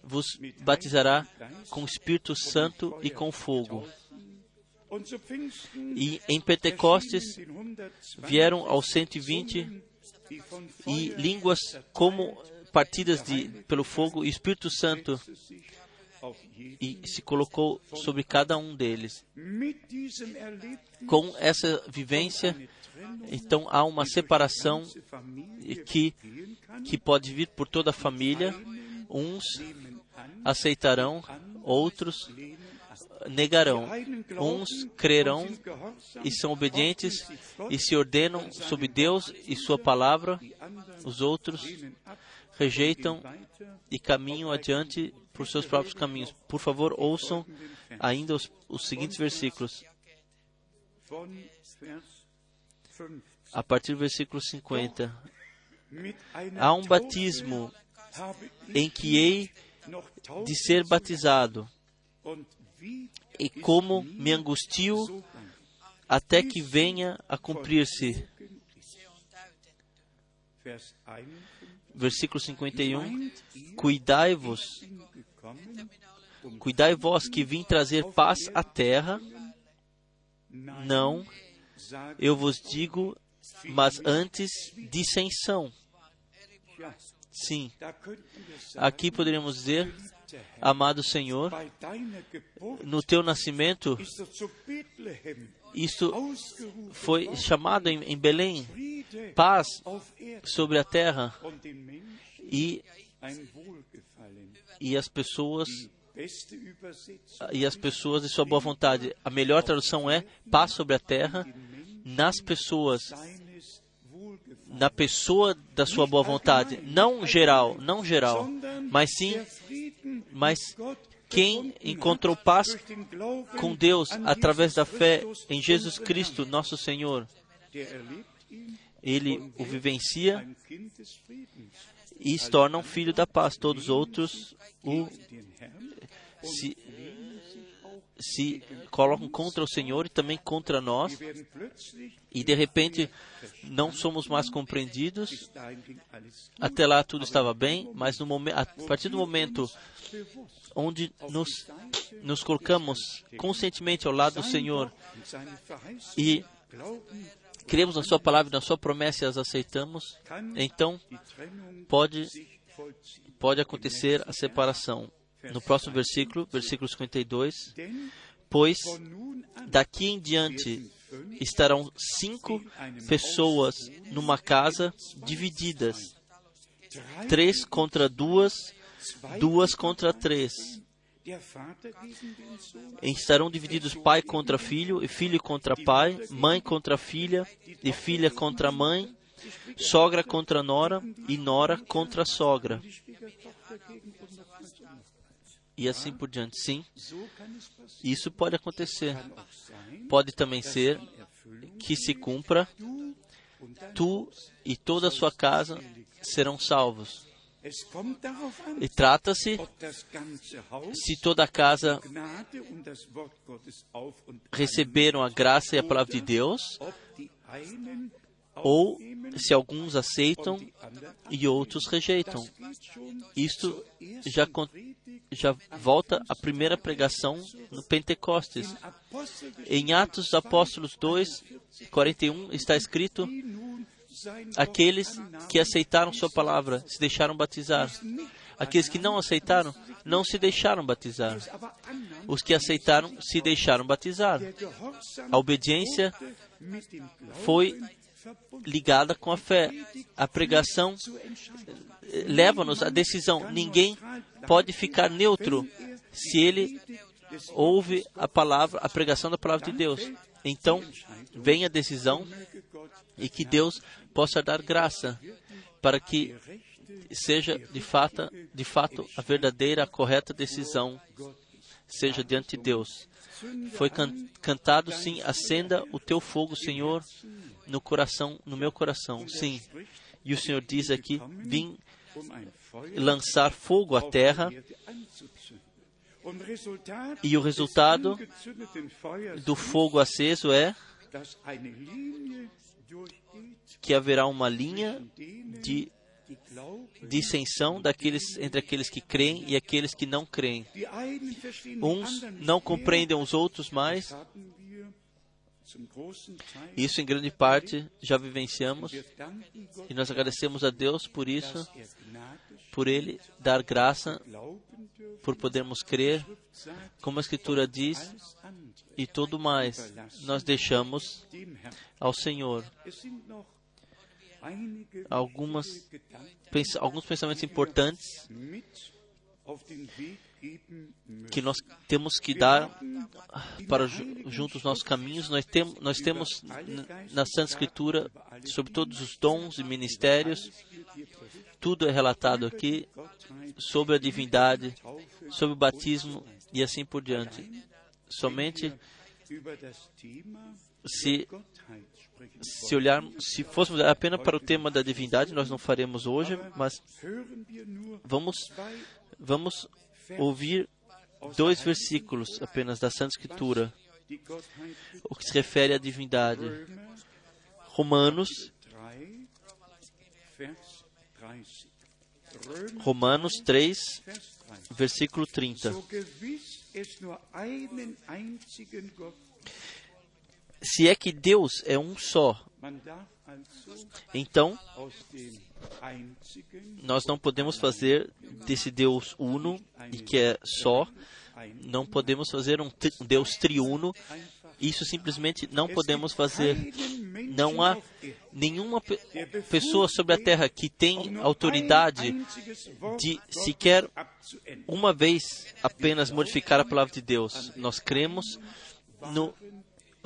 vos batizará com o Espírito Santo e com fogo. E em Pentecostes vieram aos 120 e línguas como partidas de, pelo fogo, e Espírito Santo e se colocou sobre cada um deles. Com essa vivência, então há uma separação que, que pode vir por toda a família. Uns aceitarão, outros negarão. Uns crerão e são obedientes e se ordenam sob Deus e Sua palavra. Os outros rejeitam e caminham adiante por seus próprios caminhos. Por favor, ouçam ainda os, os seguintes versículos. A partir do versículo 50. Há um batismo em que hei de ser batizado, e como me angustio até que venha a cumprir-se Versículo 51. Cuidai-vos, cuidai vós que vim trazer paz à terra. Não, eu vos digo, mas antes dissensão. Sim, aqui poderíamos dizer, amado Senhor, no teu nascimento, isto foi chamado em, Belém, paz sobre a terra e, e as pessoas e as pessoas de sua boa vontade. A melhor tradução é paz sobre a terra nas pessoas, na pessoa da sua boa vontade, não geral, não geral, mas sim, mas quem encontrou paz com Deus através da fé em Jesus Cristo, nosso Senhor, ele o vivencia e se torna um filho da paz. Todos os outros o se, se colocam contra o Senhor e também contra nós, e de repente não somos mais compreendidos. Até lá tudo estava bem, mas no momento, a partir do momento onde nos, nos colocamos conscientemente ao lado do Senhor e cremos na Sua palavra, na Sua promessa e as aceitamos, então pode, pode acontecer a separação no próximo versículo, versículo 52, pois daqui em diante estarão cinco pessoas numa casa divididas, três contra duas, duas contra três. Estarão divididos pai contra filho, e filho contra pai, mãe contra filha, e filha contra mãe, sogra contra nora, e nora contra sogra e assim por diante. Sim, isso pode acontecer. Pode também ser que se cumpra, tu e toda a sua casa serão salvos. E trata-se se toda a casa receberam a graça e a palavra de Deus, ou se alguns aceitam e outros rejeitam. Isto já, já volta à primeira pregação no Pentecostes. Em Atos dos Apóstolos 2, 41, está escrito: Aqueles que aceitaram Sua palavra se deixaram batizar. Aqueles que não aceitaram não se deixaram batizar. Os que aceitaram se deixaram batizar. A obediência foi ligada com a fé. A pregação leva-nos à decisão. Ninguém pode ficar neutro se ele ouve a palavra, a pregação da palavra de Deus. Então, vem a decisão e que Deus possa dar graça para que seja de fato, de fato a verdadeira, a correta decisão seja diante de Deus. Foi can cantado sim, acenda o teu fogo, Senhor, no coração, no meu coração. Sim. E o Senhor diz aqui: vim lançar fogo à terra. E o resultado do fogo aceso é que haverá uma linha de dissensão daqueles, entre aqueles que creem e aqueles que não creem. Uns não compreendem os outros mais, isso, em grande parte, já vivenciamos. E nós agradecemos a Deus por isso, por Ele dar graça, por podermos crer, como a Escritura diz, e tudo mais nós deixamos ao Senhor. Algumas, alguns pensamentos importantes que nós temos que dar para juntos nossos caminhos. Nós, tem, nós temos na Santa Escritura sobre todos os dons e ministérios. Tudo é relatado aqui sobre a divindade, sobre o batismo e assim por diante. Somente se se olhar, se fôssemos apenas para o tema da divindade, nós não faremos hoje, mas vamos vamos ouvir dois versículos apenas da Santa Escritura, o que se refere à divindade. Romanos, Romanos 3, versículo 30. Se é que Deus é um só, então nós não podemos fazer desse Deus uno e que é só, não podemos fazer um Deus triuno. Isso simplesmente não podemos fazer. Não há nenhuma pessoa sobre a terra que tem autoridade de sequer uma vez apenas modificar a palavra de Deus. Nós cremos no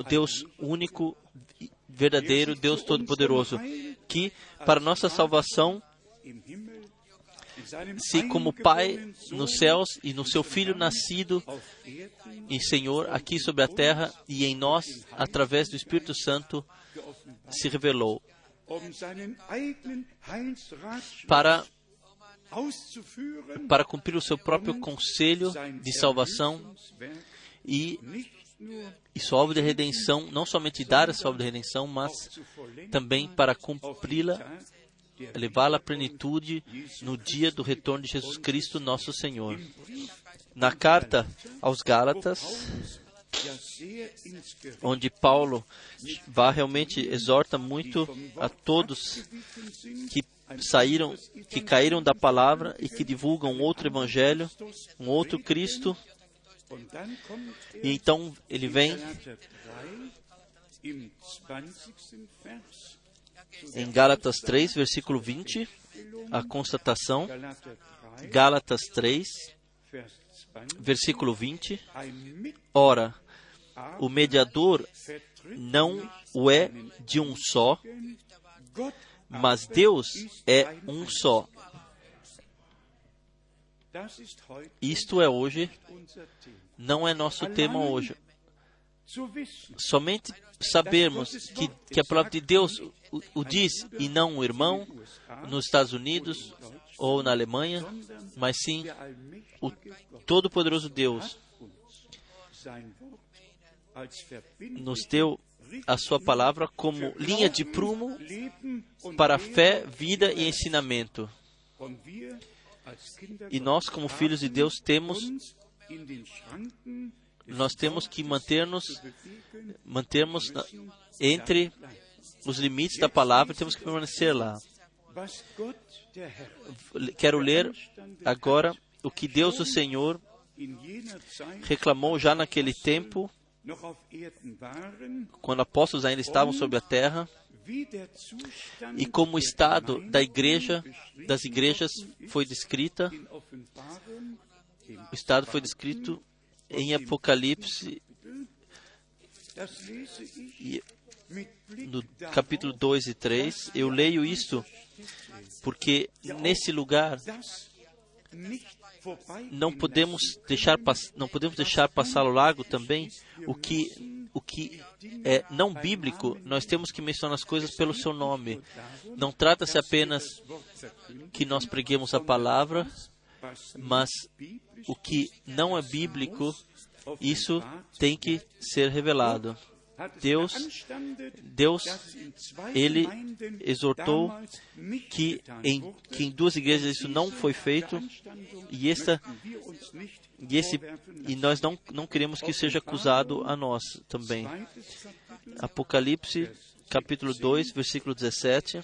Deus único, verdadeiro, Deus Todo-Poderoso, que para nossa salvação se como Pai nos céus e no seu Filho nascido em Senhor aqui sobre a terra e em nós, através do Espírito Santo, se revelou para para cumprir o seu próprio conselho de salvação e, e sua obra de redenção, não somente dar a sua obra de redenção, mas também para cumpri-la levá-la à plenitude no dia do retorno de Jesus Cristo, nosso Senhor. Na carta aos Gálatas, onde Paulo vai realmente exorta muito a todos que saíram, que caíram da palavra e que divulgam outro evangelho, um outro Cristo. E então ele vem em Gálatas 3, versículo 20, a constatação. Gálatas 3, versículo 20. Ora, o mediador não o é de um só, mas Deus é um só. Isto é hoje, não é nosso tema hoje. Somente sabermos que, que a palavra de Deus o, o diz e não um irmão nos Estados Unidos ou na Alemanha, mas sim o Todo-Poderoso Deus nos deu a sua palavra como linha de prumo para fé, vida e ensinamento. E nós, como filhos de Deus, temos nós temos que manter-nos mantermos entre os limites da palavra, temos que permanecer lá. Quero ler agora o que Deus, o Senhor, reclamou já naquele tempo, quando apóstolos ainda estavam sobre a terra, e como o estado da igreja, das igrejas foi descrita, o estado foi descrito em Apocalipse, e no capítulo 2 e 3, eu leio isto porque nesse lugar não podemos deixar não podemos deixar passar ao largo também o que o que é não bíblico. Nós temos que mencionar as coisas pelo seu nome. Não trata-se apenas que nós preguemos a palavra mas o que não é bíblico isso tem que ser revelado Deus, Deus, ele exortou que em, que em duas igrejas isso não foi feito e esta e esse e nós não não queremos que seja acusado a nós também. Apocalipse capítulo 2, versículo 17.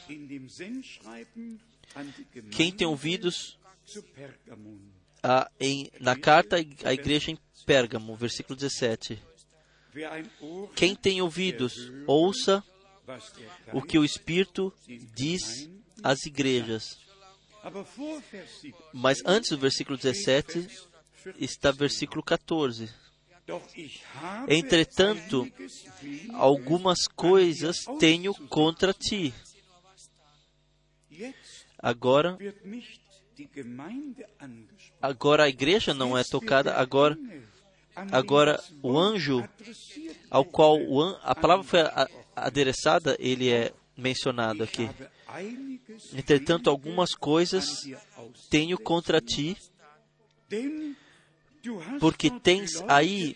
Quem tem ouvidos a, em, na carta à igreja em Pérgamo, versículo 17. Quem tem ouvidos, ouça o que o Espírito diz às igrejas. Mas antes do versículo 17 está o versículo 14. Entretanto, algumas coisas tenho contra ti. Agora, agora a igreja não é tocada, agora Agora, o anjo ao qual a palavra foi adereçada, ele é mencionado aqui. Entretanto, algumas coisas tenho contra ti, porque tens aí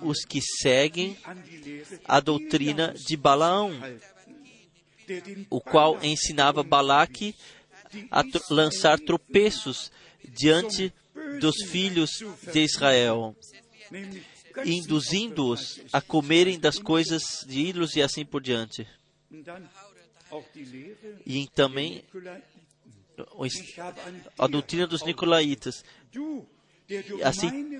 os que seguem a doutrina de Balaão, o qual ensinava Balaque a lançar tropeços diante dos filhos de Israel, induzindo-os a comerem das coisas de ídolos e assim por diante. E também a doutrina dos Nicolaítas. Assim,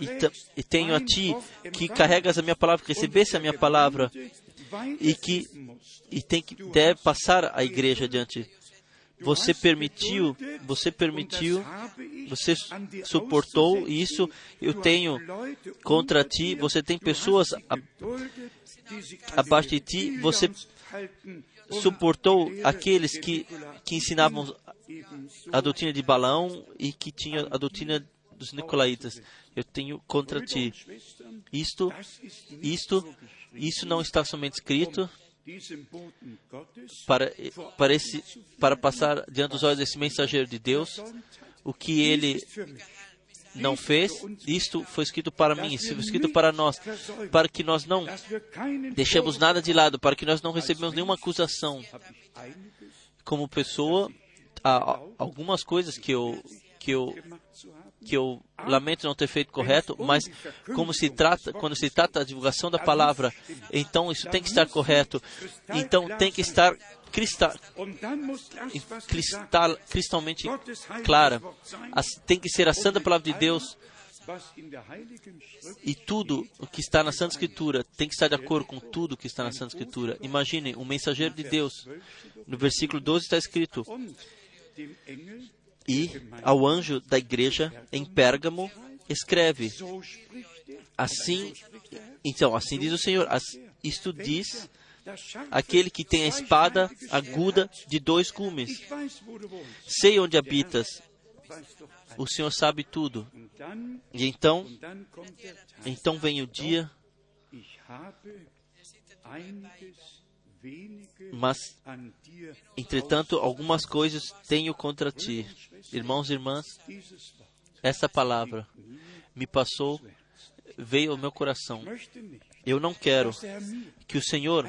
e, e tenho a ti que carregas a minha palavra, que recebesse a minha palavra e que e tem que deve passar a igreja adiante. Você permitiu, você permitiu, você suportou isso. Eu tenho contra ti. Você tem pessoas abaixo de ti. Você suportou aqueles que, que ensinavam a doutrina de Balaão e que tinha a doutrina dos Nicolaitas. Eu tenho contra ti. Isto, isto, isso não está somente escrito para, para, esse, para passar diante dos olhos desse mensageiro de Deus o que ele não fez, isto foi escrito para mim, isso foi escrito para nós, para que nós não deixemos nada de lado, para que nós não recebemos nenhuma acusação. Como pessoa, há algumas coisas que eu, que eu que eu lamento não ter feito correto, mas como se trata, quando se trata da divulgação da palavra, então isso tem que estar correto. Então tem que estar cristal, cristal, cristalmente clara. Tem que ser a santa palavra de Deus. E tudo o que está na Santa Escritura tem que estar de acordo com tudo o que está na Santa Escritura. Imaginem, um mensageiro de Deus. No versículo 12 está escrito: e ao anjo da igreja em Pérgamo escreve: Assim, então, assim diz o Senhor, isto diz aquele que tem a espada aguda de dois gumes. Sei onde habitas. O Senhor sabe tudo. E então, então vem o dia mas, entretanto, algumas coisas tenho contra ti. Irmãos e irmãs, essa palavra me passou, veio ao meu coração. Eu não quero que o Senhor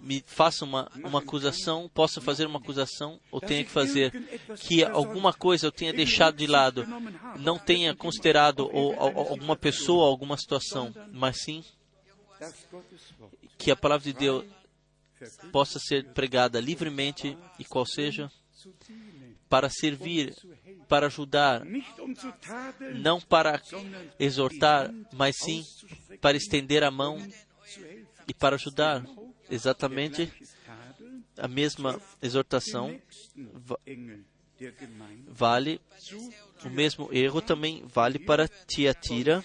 me faça uma, uma acusação, possa fazer uma acusação, ou tenha que fazer que alguma coisa eu tenha deixado de lado, não tenha considerado ou, ou, alguma pessoa, alguma situação, mas sim que a palavra de Deus possa ser pregada livremente e qual seja, para servir, para ajudar, não para exortar, mas sim para estender a mão e para ajudar. Exatamente a mesma exortação vale, o mesmo erro também vale para Tiatira.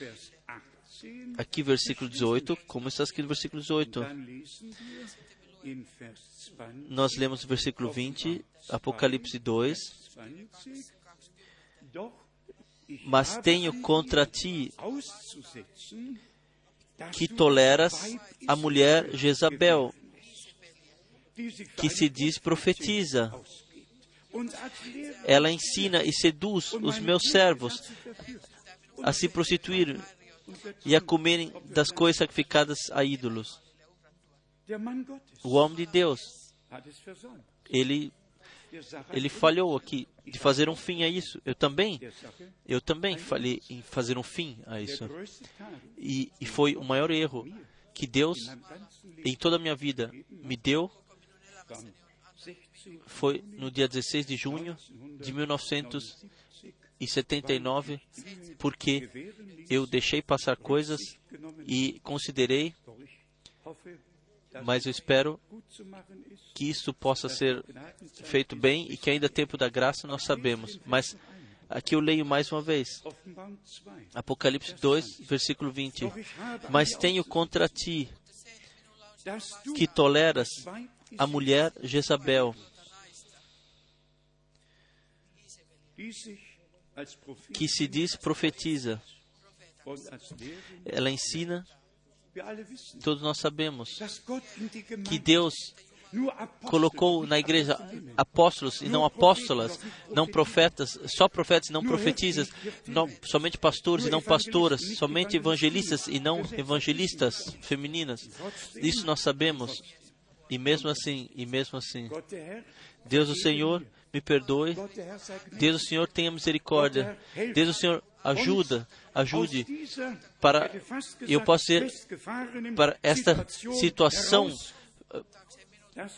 Aqui, versículo 18, como está escrito no versículo 18. Nós lemos o versículo 20, Apocalipse 2. Mas tenho contra ti que toleras a mulher Jezabel, que se diz profetiza. Ela ensina e seduz os meus servos a se prostituir e a comerem das coisas sacrificadas a ídolos. O homem de Deus, ele, ele falhou aqui de fazer um fim a isso. Eu também, eu também falei em fazer um fim a isso. E, e foi o maior erro que Deus, em toda a minha vida, me deu. Foi no dia 16 de junho de 1979, porque eu deixei passar coisas e considerei mas eu espero que isso possa ser feito bem e que ainda tempo da graça nós sabemos. Mas aqui eu leio mais uma vez. Apocalipse 2, versículo 20. Mas tenho contra ti que toleras a mulher Jezabel, que se diz profetiza. Ela ensina Todos nós sabemos que Deus colocou na igreja apóstolos e não apóstolas, não profetas, só profetas e não profetisas, não, somente pastores e não pastoras, somente evangelistas e não evangelistas femininas. Isso nós sabemos. E mesmo assim, e mesmo assim, Deus o Senhor me perdoe. Deus o Senhor tenha misericórdia. Deus o Senhor ajuda, ajude para eu posso ser para esta situação eh,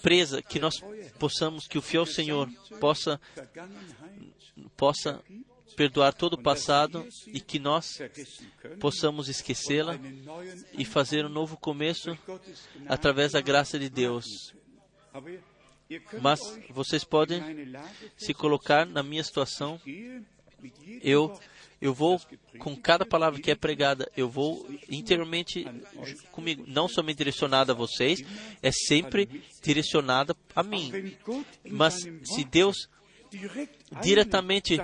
presa que nós possamos que o fiel Senhor possa possa perdoar todo o passado e que nós possamos esquecê-la e fazer um novo começo através da graça de Deus. Mas vocês podem se colocar na minha situação. Eu eu vou com cada palavra que é pregada, eu vou interiormente comigo, não somente direcionada a vocês, é sempre direcionada a mim. Mas se Deus diretamente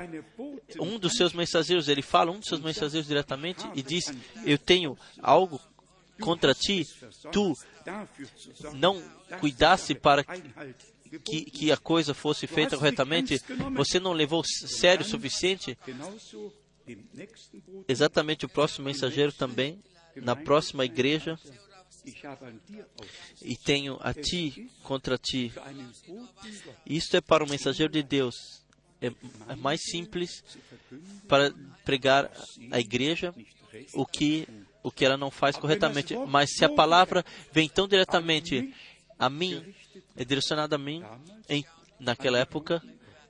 um dos seus mensageiros, ele fala um dos seus mensageiros diretamente e diz: "Eu tenho algo contra ti, tu não cuidasse para que, que a coisa fosse feita corretamente, você não levou sério o suficiente. Exatamente o próximo mensageiro também, na próxima igreja, e tenho a ti contra ti. Isto é para o mensageiro de Deus. É, é mais simples para pregar a igreja o que o que ela não faz corretamente. Mas se a palavra vem tão diretamente a mim, é direcionada a mim, em, naquela época,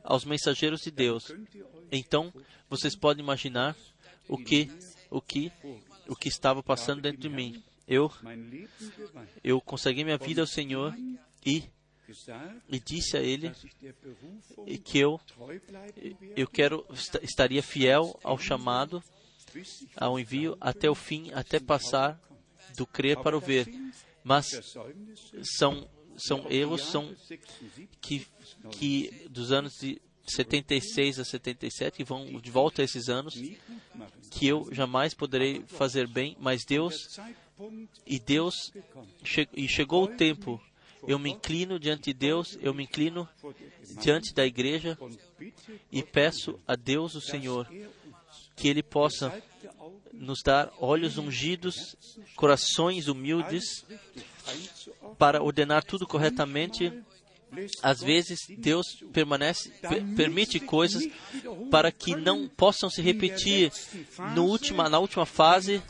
aos mensageiros de Deus. Então, vocês podem imaginar o que, o que, o que estava passando dentro de mim. Eu, eu consegui minha vida ao Senhor e e disse a ele que eu eu quero estaria fiel ao chamado, ao envio até o fim, até passar do crer para o ver. Mas são são erros são que que dos anos de 76 a 77 e vão de volta a esses anos que eu jamais poderei fazer bem, mas Deus e Deus che, e chegou o tempo. Eu me inclino diante de Deus, eu me inclino diante da igreja e peço a Deus, o Senhor, que Ele possa nos dar olhos ungidos, corações humildes, para ordenar tudo corretamente às vezes Deus permanece, permite coisas para que não possam se repetir no última, na última fase,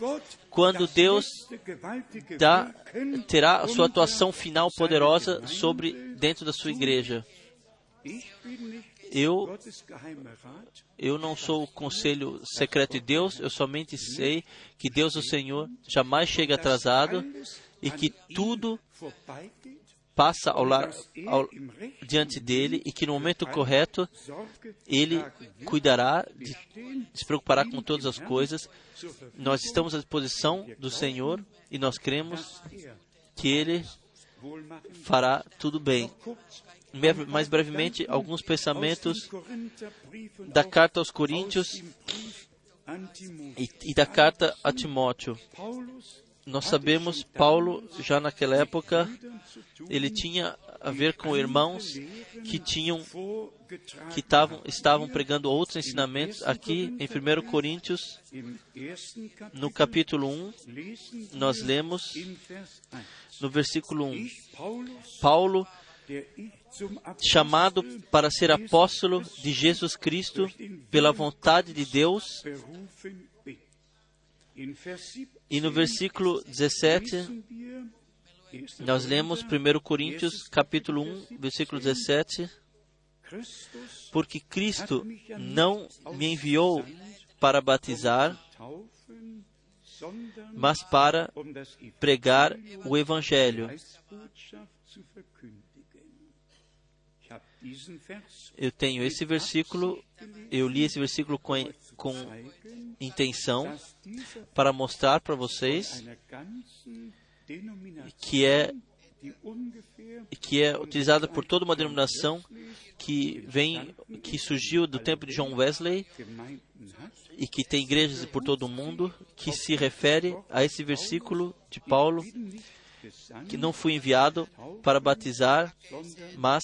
quando Deus dá, terá a sua atuação final poderosa sobre dentro da sua igreja. Eu, eu não sou o conselho secreto de Deus, eu somente sei que Deus, o Senhor, jamais chega atrasado e que tudo passa ao lar, ao, diante dele e que no momento correto ele cuidará, de, se preocupará com todas as coisas. Nós estamos à disposição do Senhor e nós cremos que ele fará tudo bem. Mais brevemente, alguns pensamentos da carta aos Coríntios e, e da carta a Timóteo nós sabemos, Paulo, já naquela época, ele tinha a ver com irmãos que tinham, que tavam, estavam pregando outros ensinamentos. Aqui em 1 Coríntios, no capítulo 1, nós lemos no versículo 1: Paulo, chamado para ser apóstolo de Jesus Cristo pela vontade de Deus, e no versículo 17, nós lemos 1 Coríntios, capítulo 1, versículo 17, porque Cristo não me enviou para batizar, mas para pregar o Evangelho. Eu tenho esse versículo, eu li esse versículo com, com intenção para mostrar para vocês que é que é utilizada por toda uma denominação que vem que surgiu do tempo de John Wesley e que tem igrejas por todo o mundo que se refere a esse versículo de Paulo que não fui enviado para batizar, mas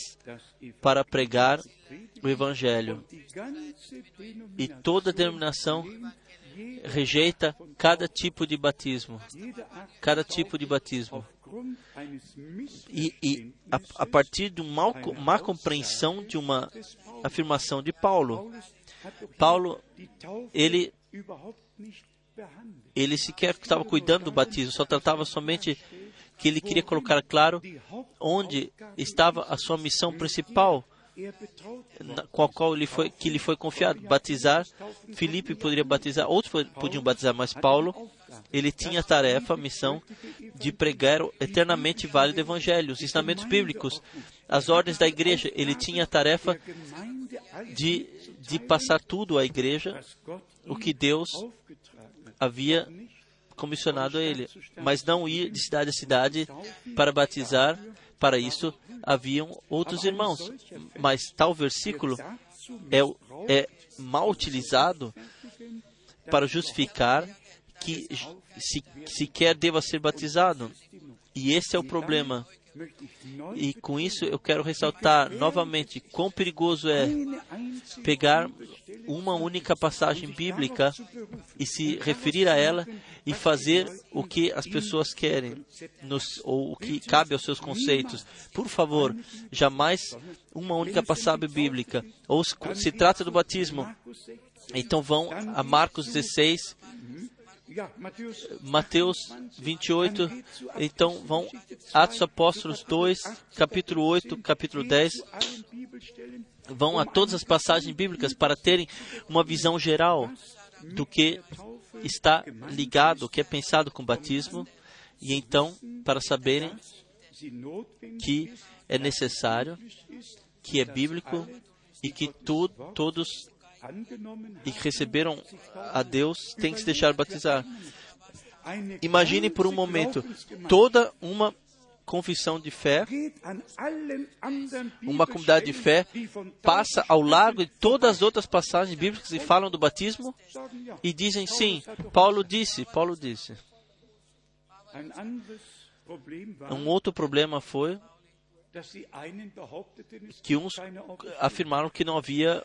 para pregar o Evangelho. E toda denominação rejeita cada tipo de batismo, cada tipo de batismo, E, e a, a, partir de uma má compreensão de uma afirmação de Paulo, Paulo, ele, ele sequer estava cuidando do batismo, só tratava somente que ele queria colocar claro onde estava a sua missão principal, com a qual ele foi, que lhe foi confiado, batizar. Filipe poderia batizar, outros podiam batizar, mas Paulo, ele tinha a tarefa, a missão de pregar eternamente válido evangelho, os ensinamentos bíblicos, as ordens da igreja. Ele tinha a tarefa de, de passar tudo à igreja, o que Deus havia comissionado a ele, mas não ir de cidade a cidade para batizar. Para isso haviam outros irmãos. Mas tal versículo é, é mal utilizado para justificar que se, sequer deva ser batizado. E esse é o problema. E com isso eu quero ressaltar novamente quão perigoso é pegar uma única passagem bíblica e se referir a ela e fazer o que as pessoas querem, nos, ou o que cabe aos seus conceitos. Por favor, jamais uma única passagem bíblica. Ou se, se trata do batismo, então vão a Marcos 16 Mateus 28, então vão Atos Apóstolos 2, capítulo 8, capítulo 10. Vão a todas as passagens bíblicas para terem uma visão geral do que está ligado, o que é pensado com o batismo, e então para saberem que é necessário, que é bíblico e que tu, todos e que receberam a Deus têm que se deixar batizar. Imagine por um momento toda uma confissão de fé, uma comunidade de fé, passa ao largo de todas as outras passagens bíblicas e falam do batismo e dizem sim, Paulo disse, Paulo disse. Um outro problema foi que uns afirmaram que não havia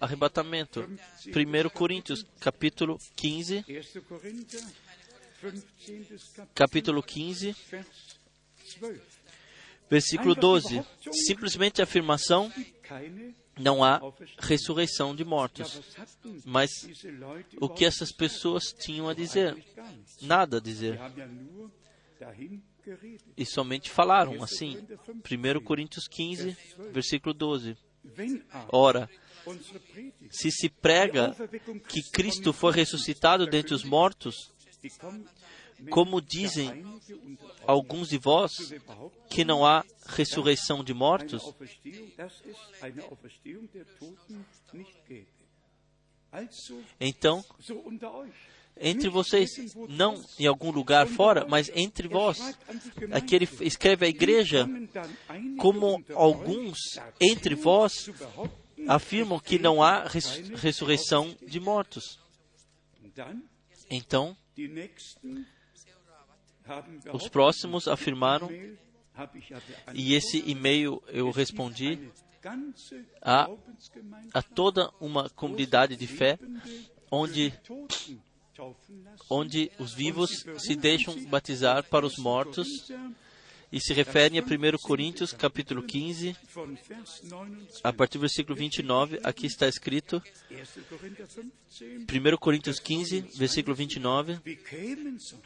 arrebatamento. 1 Coríntios, capítulo 15, capítulo 15, versículo 12. Simplesmente a afirmação não há ressurreição de mortos. Mas o que essas pessoas tinham a dizer? Nada a dizer e somente falaram assim. 1 Coríntios 15, versículo 12. Ora, se se prega que Cristo foi ressuscitado dentre os mortos, como dizem alguns de vós que não há ressurreição de mortos, então entre vocês, não em algum lugar fora, mas entre vós. Aqui ele escreve a igreja como alguns entre vós afirmam que não há res ressurreição de mortos. Então, os próximos afirmaram, e esse e-mail eu respondi a, a toda uma comunidade de fé onde onde os vivos se deixam batizar para os mortos, e se referem a 1 Coríntios, capítulo 15, a partir do versículo 29, aqui está escrito, 1 Coríntios 15, versículo 29,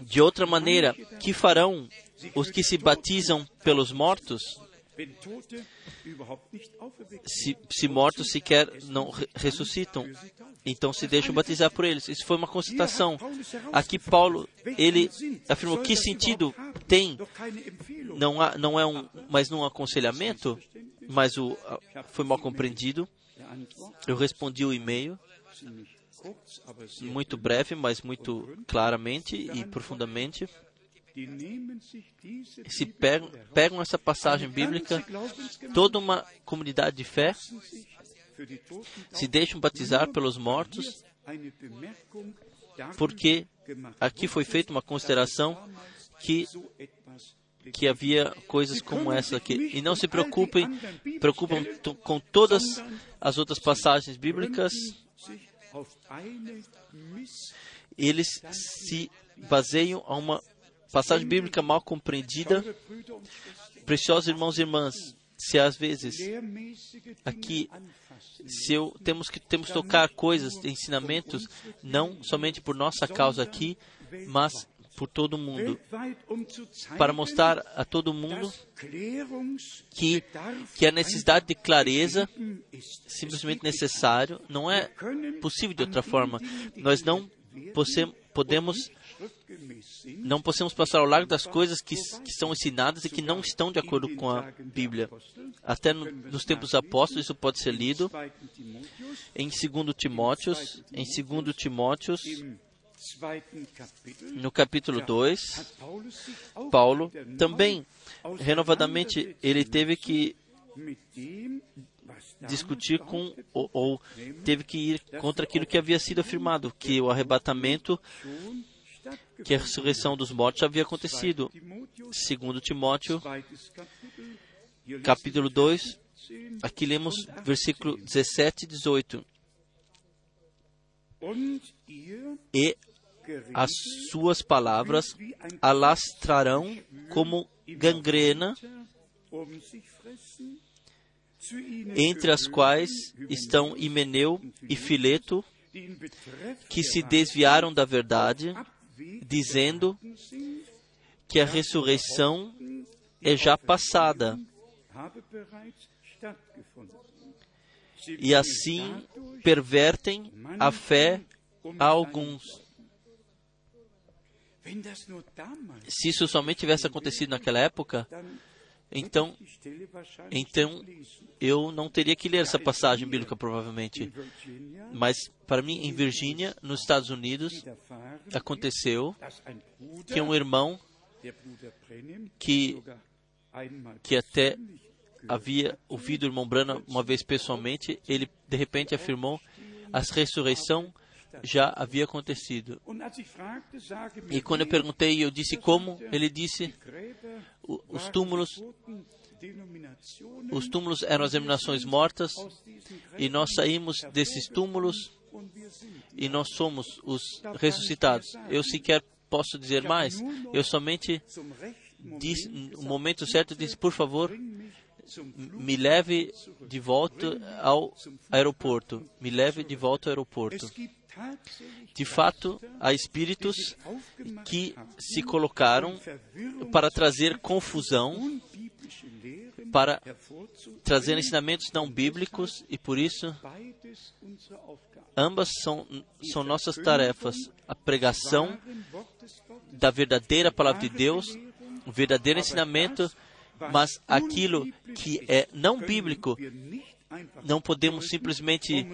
de outra maneira, que farão os que se batizam pelos mortos? Se, se mortos sequer não ressuscitam, então se deixam batizar por eles. Isso foi uma constatação. Aqui Paulo, ele afirmou que sentido tem, não, há, não é um, mas não um aconselhamento, mas o, foi mal compreendido. Eu respondi o e-mail, muito breve, mas muito claramente e profundamente se pegam, pegam essa passagem bíblica, toda uma comunidade de fé se deixam batizar pelos mortos, porque aqui foi feita uma consideração que que havia coisas como essa aqui. E não se preocupem, preocupam com todas as outras passagens bíblicas. Eles se baseiam a uma passagem bíblica mal compreendida. Preciosos irmãos e irmãs, se às vezes aqui se eu, temos que temos tocar coisas, ensinamentos, não somente por nossa causa aqui, mas por todo mundo, para mostrar a todo mundo que, que a necessidade de clareza simplesmente necessário, não é possível de outra forma. Nós não podemos não podemos passar ao largo das coisas que, que são ensinadas e que não estão de acordo com a Bíblia. Até no, nos tempos apóstolos isso pode ser lido em 2 Timóteos, em 2 Timóteos, no capítulo 2, Paulo também, renovadamente, ele teve que discutir com, ou, ou, teve que ir contra aquilo que havia sido afirmado, que o arrebatamento, que a ressurreição dos mortos havia acontecido. Segundo Timóteo, capítulo 2, aqui lemos versículo 17 e 18. E as suas palavras alastrarão como gangrena, entre as quais estão Himeneu e Fileto, que se desviaram da verdade, dizendo que a ressurreição é já passada. E assim pervertem a fé a alguns. Se isso somente tivesse acontecido naquela época, então, então eu não teria que ler essa passagem bíblica provavelmente. Mas para mim, em Virgínia, nos Estados Unidos, aconteceu que um irmão que que até havia ouvido o irmão Brana uma vez pessoalmente, ele de repente afirmou a ressurreição já havia acontecido. E quando eu perguntei, eu disse como, ele disse, os túmulos, os túmulos eram as emanações mortas, e nós saímos desses túmulos e nós somos os ressuscitados. Eu sequer posso dizer mais. Eu somente disse, no momento certo, disse, por favor, me leve de volta ao aeroporto. Me leve de volta ao aeroporto. De fato, há espíritos que se colocaram para trazer confusão, para trazer ensinamentos não bíblicos, e por isso, ambas são, são nossas tarefas: a pregação da verdadeira palavra de Deus, o verdadeiro ensinamento, mas aquilo que é não bíblico não podemos simplesmente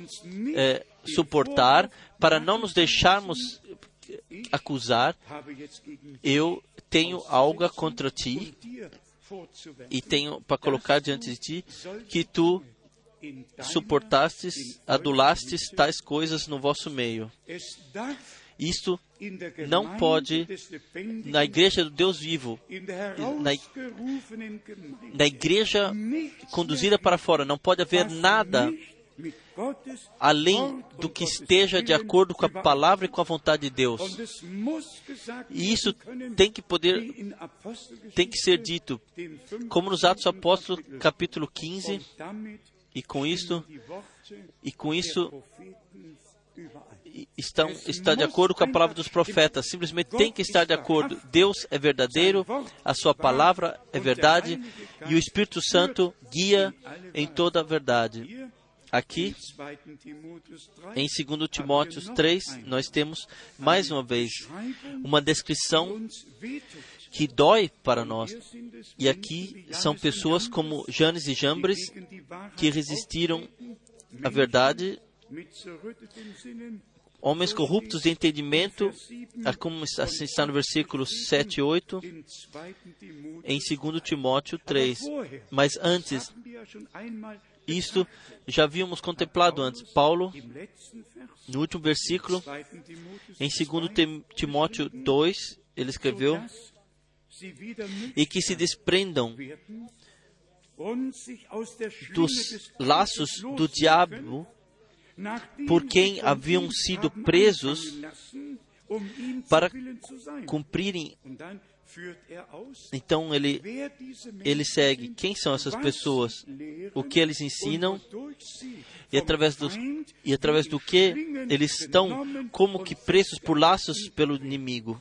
é, suportar para não nos deixarmos acusar. Eu tenho algo contra ti e tenho para colocar diante de ti que tu suportastes, adulastes tais coisas no vosso meio. Isto não pode, na igreja do Deus vivo, na, na igreja conduzida para fora, não pode haver nada além do que esteja de acordo com a palavra e com a vontade de Deus. E isso tem que poder, tem que ser dito, como nos Atos Apóstolos, capítulo 15, e com isso, e com isso estão, está de acordo com a palavra dos profetas, simplesmente tem que estar de acordo. Deus é verdadeiro, a sua palavra é verdade e o Espírito Santo guia em toda a verdade. Aqui, em 2 Timóteo 3, nós temos mais uma vez uma descrição que dói para nós. E aqui são pessoas como Janes e Jambres que resistiram à verdade homens corruptos de entendimento, como assim está no versículo 7 e 8, em 2 Timóteo 3. Mas antes, isto já havíamos contemplado antes. Paulo, no último versículo, em 2 Timóteo 2, ele escreveu: E que se desprendam dos laços do diabo por quem haviam sido presos para cumprirem. Então ele, ele segue. Quem são essas pessoas, o que eles ensinam? E através do, e através do que eles estão como que presos por laços pelo inimigo.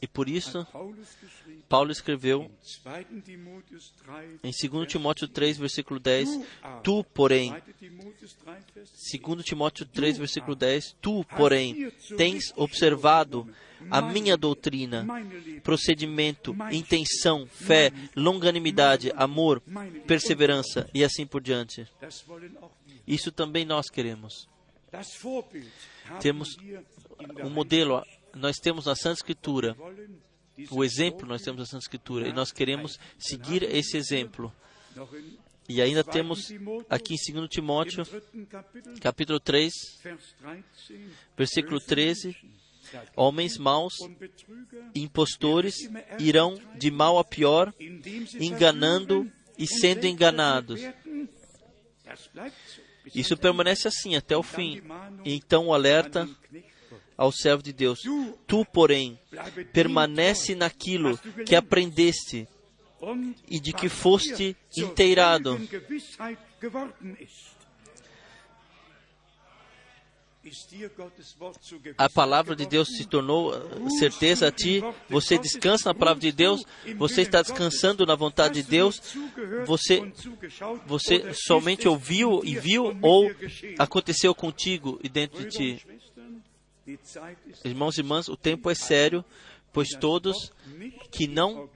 E por isso, Paulo escreveu em 2 Timóteo 3, versículo 10, Tu, porém, 2 Timóteo 3, versículo 10, Tu, porém, tens observado a minha doutrina, procedimento, intenção, fé, longanimidade, amor, perseverança e assim por diante. Isso também nós queremos. Temos um modelo, nós temos na Santa Escritura, o exemplo nós temos na Santa Escritura, e nós queremos seguir esse exemplo. E ainda temos aqui em 2 Timóteo, capítulo 3, versículo 13, Homens maus, impostores, irão de mal a pior, enganando e sendo enganados. Isso permanece assim até o fim. Então o alerta ao servo de Deus: Tu, porém, permanece naquilo que aprendeste e de que foste inteirado. A palavra de Deus se tornou certeza a ti, você descansa na palavra de Deus, você está descansando na vontade de Deus, você, você somente ouviu e viu ou aconteceu contigo e dentro de ti. Irmãos e irmãs, o tempo é sério, pois todos que não,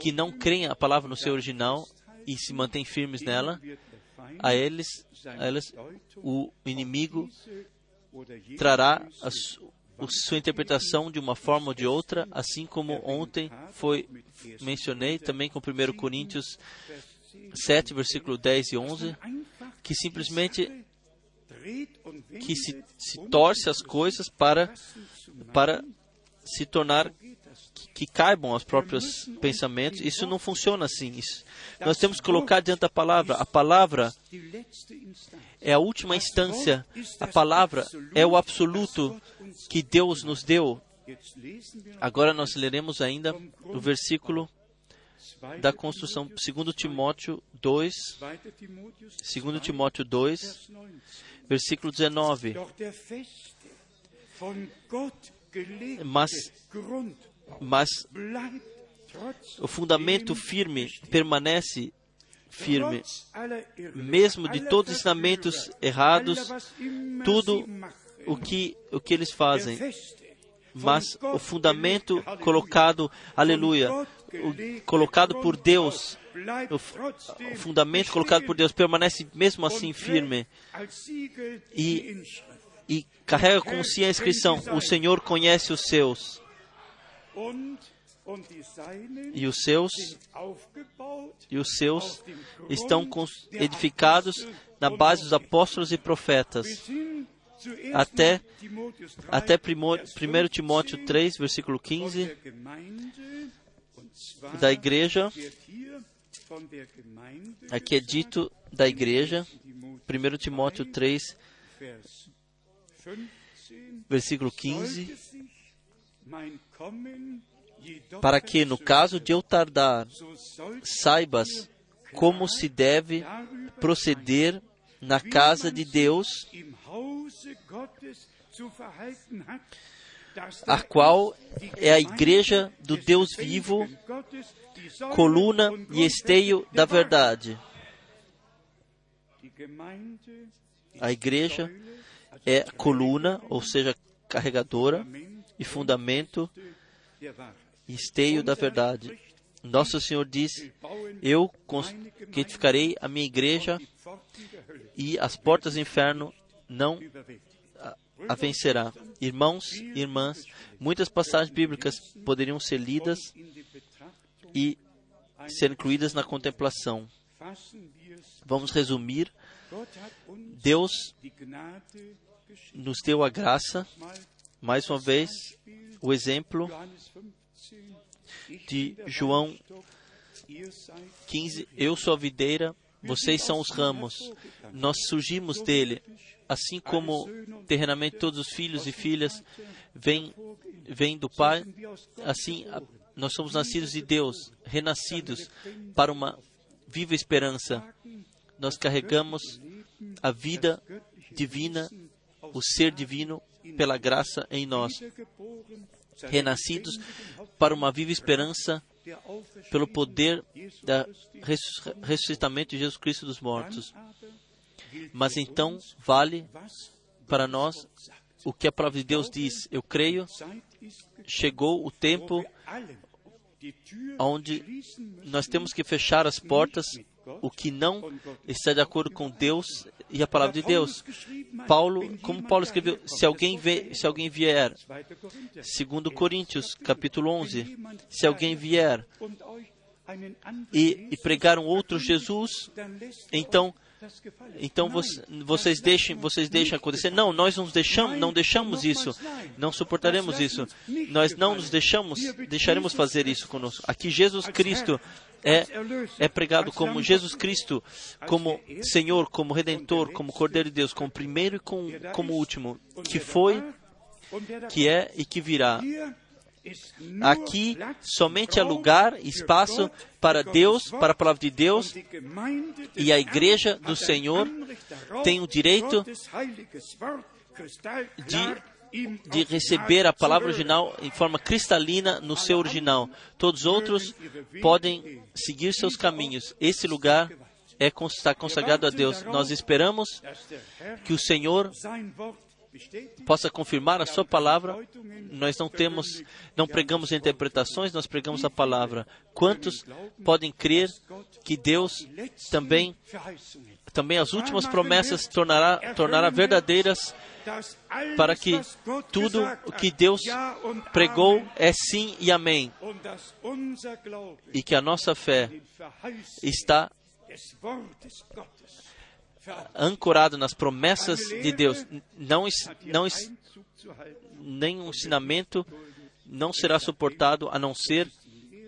que não creem a palavra no seu original e se mantêm firmes nela, a eles, a eles o inimigo trará a, sua interpretação de uma forma ou de outra, assim como ontem foi mencionei também com 1 Coríntios 7, versículo 10 e 11, que simplesmente que se, se torce as coisas para, para se tornar que, que caibam aos próprios pensamentos. Isso não funciona assim. Isso, nós temos que colocar diante da palavra. A palavra é a última instância. A palavra é o absoluto que Deus nos deu. Agora nós leremos ainda o versículo da construção, 2 Timóteo 2, 2 Timóteo 2, versículo 19. Mas, mas o fundamento firme permanece firme, mesmo de todos os ensinamentos errados, tudo o que, o que eles fazem. Mas o fundamento colocado, aleluia, o, colocado por Deus, o, fundamento colocado por Deus permanece mesmo assim firme e, e carrega com si a inscrição: O Senhor conhece os seus. E os seus e os seus estão edificados na base dos apóstolos e profetas. Até, até 1 Timóteo 3, versículo 15, da igreja, aqui é dito da igreja, 1 Timóteo 3, versículo 15, para que, no caso de eu tardar, saibas como se deve proceder na casa de Deus, a qual é a igreja do Deus vivo, coluna e esteio da verdade. A igreja é coluna, ou seja, carregadora e fundamento e esteio da verdade. Nosso Senhor diz: Eu edificarei a minha igreja e as portas do inferno não a vencerá. Irmãos irmãs, muitas passagens bíblicas poderiam ser lidas e ser incluídas na contemplação. Vamos resumir. Deus nos deu a graça, mais uma vez, o exemplo de João 15: Eu sou a videira, vocês são os ramos. Nós surgimos dele, assim como terrenamente todos os filhos e filhas vêm, vêm do Pai, assim Nós somos nascidos de Deus, renascidos para uma viva esperança. Nós carregamos a vida divina, o ser divino pela graça em nós, renascidos para uma viva esperança pelo poder do ressuscitamento de Jesus Cristo dos mortos. Mas então vale para nós o que a palavra de Deus diz. Eu creio, chegou o tempo onde nós temos que fechar as portas, o que não está de acordo com Deus e a palavra de Deus. Paulo, como Paulo escreveu, se alguém, vê, se alguém vier, segundo Coríntios, capítulo 11, se alguém vier e, e pregar um outro Jesus, então então vocês deixem, vocês deixem acontecer. Não, nós não deixamos, não deixamos isso. Não suportaremos isso. Nós não nos deixamos, deixaremos fazer isso conosco. Aqui Jesus Cristo é, é pregado como Jesus Cristo, como Senhor, como Redentor, como Cordeiro de Deus, como primeiro e como último, que foi, que é e que virá. Aqui somente há lugar, espaço para Deus, para a palavra de Deus, e a igreja do Senhor tem o direito de, de receber a palavra original em forma cristalina no seu original. Todos os outros podem seguir seus caminhos. Esse lugar é, está consagrado a Deus. Nós esperamos que o Senhor possa confirmar a sua palavra. Nós não temos, não pregamos interpretações, nós pregamos a palavra. Quantos podem crer que Deus também, também as últimas promessas tornará, tornará verdadeiras para que tudo o que Deus pregou é sim e amém. E que a nossa fé está ancorado nas promessas de Deus. Não, não, nenhum ensinamento não será suportado a não ser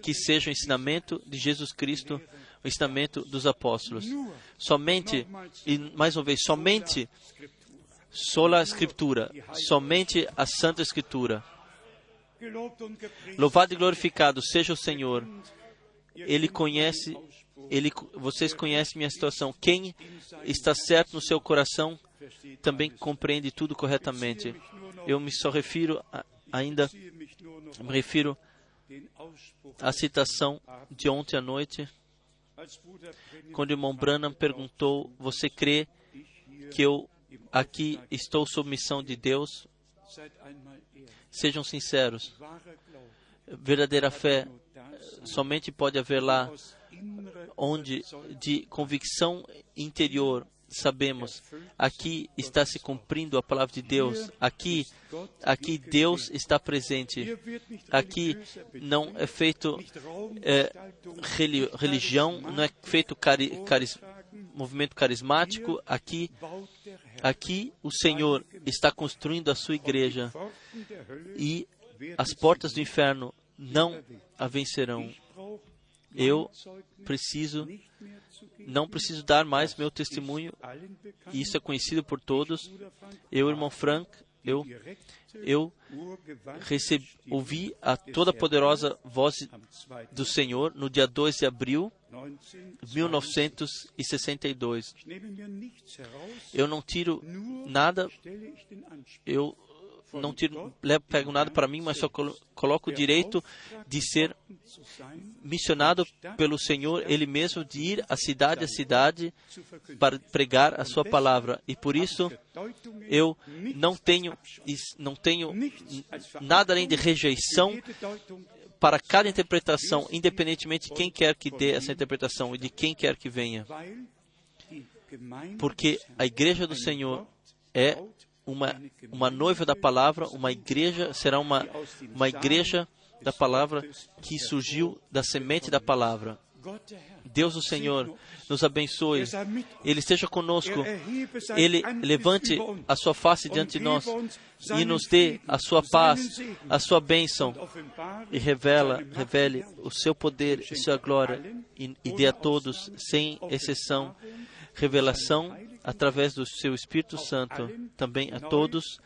que seja o ensinamento de Jesus Cristo, o ensinamento dos apóstolos. Somente, e mais uma vez, somente sola a Escritura, somente a Santa Escritura. Louvado e glorificado seja o Senhor. Ele conhece ele, vocês conhecem minha situação. Quem está certo no seu coração também compreende tudo corretamente. Eu me só refiro a, ainda, me refiro à citação de ontem à noite, quando o irmão Branham perguntou: Você crê que eu aqui estou sob missão de Deus? Sejam sinceros. Verdadeira fé somente pode haver lá onde de convicção interior sabemos aqui está se cumprindo a palavra de Deus. Aqui, aqui Deus está presente. Aqui não é feito é, religião, não é feito cari, caris, movimento carismático. Aqui, aqui o Senhor está construindo a sua igreja e as portas do inferno não a vencerão eu preciso, não preciso dar mais meu testemunho, isso é conhecido por todos. Eu, irmão Frank, eu, eu recebi, ouvi a toda poderosa voz do Senhor no dia 2 de abril de 1962. Eu não tiro nada, eu não tiro, levo, pego nada para mim, mas só coloco o direito de ser missionado pelo Senhor, Ele mesmo, de ir a cidade a cidade para pregar a Sua palavra. E por isso eu não tenho, não tenho nada além de rejeição para cada interpretação, independentemente de quem quer que dê essa interpretação e de quem quer que venha. Porque a igreja do Senhor é uma, uma noiva da palavra, uma igreja, será uma, uma igreja da palavra que surgiu da semente da palavra. Deus o Senhor nos abençoe, Ele esteja conosco, Ele levante a sua face diante de nós e nos dê a sua paz, a sua bênção e revela, revele o seu poder e sua glória e, e dê a todos, sem exceção, revelação através do seu Espírito Santo, também a todos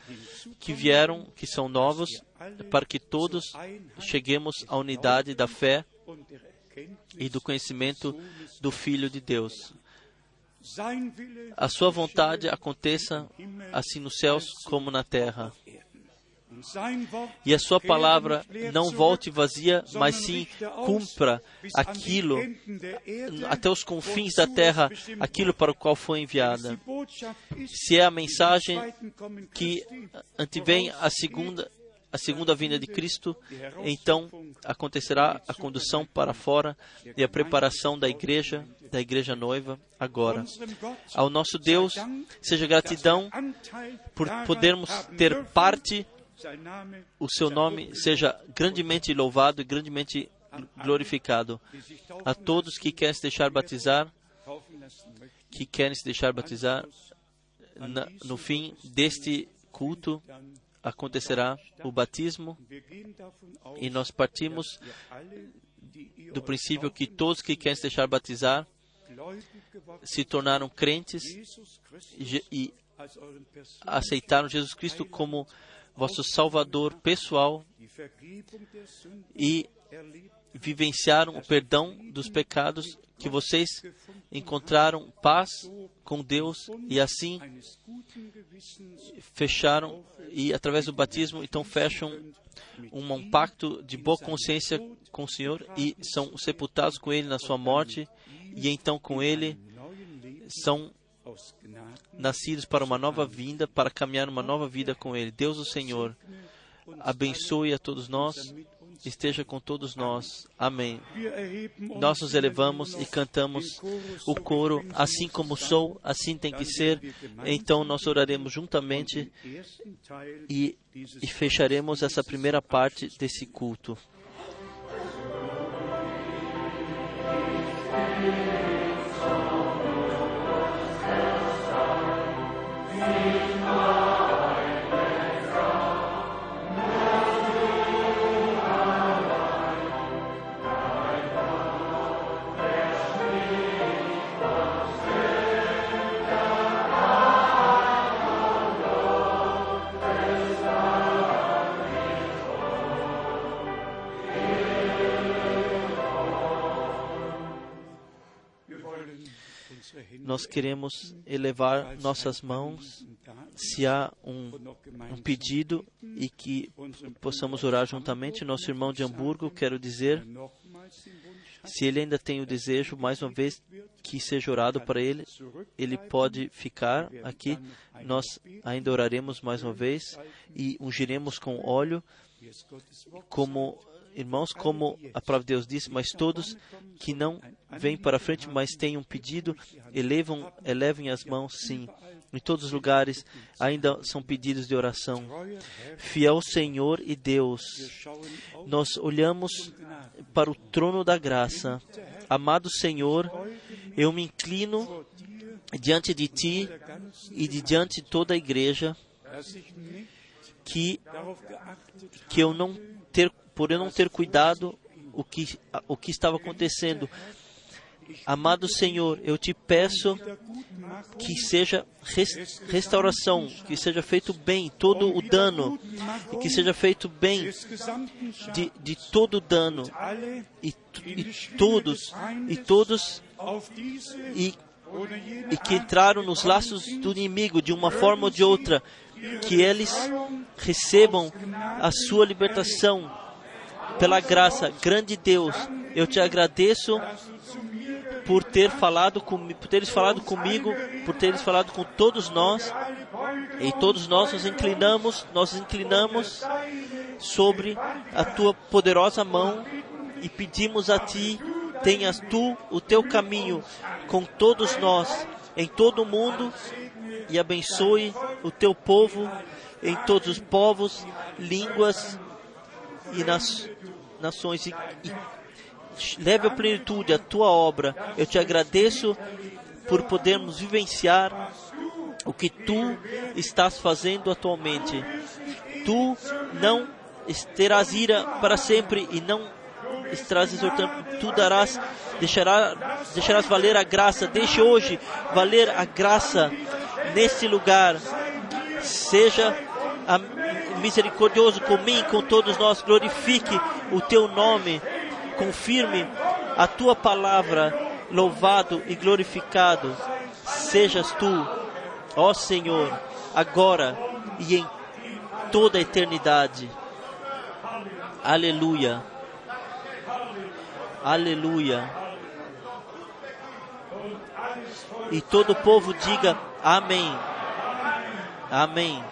que vieram, que são novos, para que todos cheguemos à unidade da fé e do conhecimento do Filho de Deus. A sua vontade aconteça assim nos céus como na terra. E a sua palavra não volte vazia, mas sim cumpra aquilo até os confins da terra, aquilo para o qual foi enviada. Se é a mensagem que antevém a segunda a segunda vinda de Cristo, então acontecerá a condução para fora e a preparação da igreja, da igreja noiva, agora. Ao nosso Deus seja gratidão por podermos ter parte, o seu nome seja grandemente louvado e grandemente glorificado. A todos que querem se deixar batizar, que querem se deixar batizar, na, no fim deste culto, acontecerá o batismo e nós partimos do princípio que todos que querem se deixar batizar se tornaram crentes e aceitaram Jesus Cristo como vosso Salvador pessoal e vivenciaram o perdão dos pecados, que vocês encontraram paz com Deus e assim fecharam e através do batismo então fecham um, um pacto de boa consciência com o Senhor e são sepultados com Ele na sua morte e então com Ele são nascidos para uma nova vinda, para caminhar uma nova vida com Ele. Deus, o Senhor, abençoe a todos nós, esteja com todos nós. Amém. Nós nos elevamos e cantamos o coro, assim como sou, assim tem que ser. Então nós oraremos juntamente e, e fecharemos essa primeira parte desse culto. Nós queremos elevar nossas mãos se há um, um, pedido e que possamos orar juntamente. Nosso irmão de Hamburgo, quero dizer, se ele ainda tem o desejo, mais uma vez, que seja orado para ele, ele pode ficar aqui. Nós ainda oraremos mais uma vez e ungiremos com óleo, como irmãos, como a palavra de Deus diz, mas todos que não vêm para frente, mas têm um pedido, elevam, elevem as mãos, sim. Em todos os lugares ainda são pedidos de oração. Fiel Senhor e Deus, nós olhamos para o trono da graça. Amado Senhor, eu me inclino diante de Ti e de diante de toda a igreja que, que eu não ter por eu não ter cuidado o que, o que estava acontecendo. Amado Senhor, eu te peço que seja restauração, que seja feito bem todo o dano, e que seja feito bem de, de todo o dano, e, e todos, e todos, e, e que entraram nos laços do inimigo de uma forma ou de outra, que eles recebam a sua libertação pela graça, grande Deus, eu te agradeço por ter falado comigo, por teres falado comigo, por teres falado com todos nós, e todos nós nos inclinamos, nós nos inclinamos sobre a tua poderosa mão e pedimos a ti, tenhas tu o teu caminho com todos nós, em todo o mundo, e abençoe o teu povo em todos os povos, línguas e nas nações e, e leve à plenitude a tua obra. Eu te agradeço por podermos vivenciar o que tu estás fazendo atualmente. Tu não terás ira para sempre e não estarás exortando, tu darás deixará, deixarás valer a graça. Deixe hoje valer a graça nesse lugar. Seja misericordioso com mim, com todos nós. Glorifique o teu nome. Confirme a tua palavra. Louvado e glorificado sejas tu, ó Senhor, agora e em toda a eternidade. Aleluia. Aleluia. E todo o povo diga amém. Amém.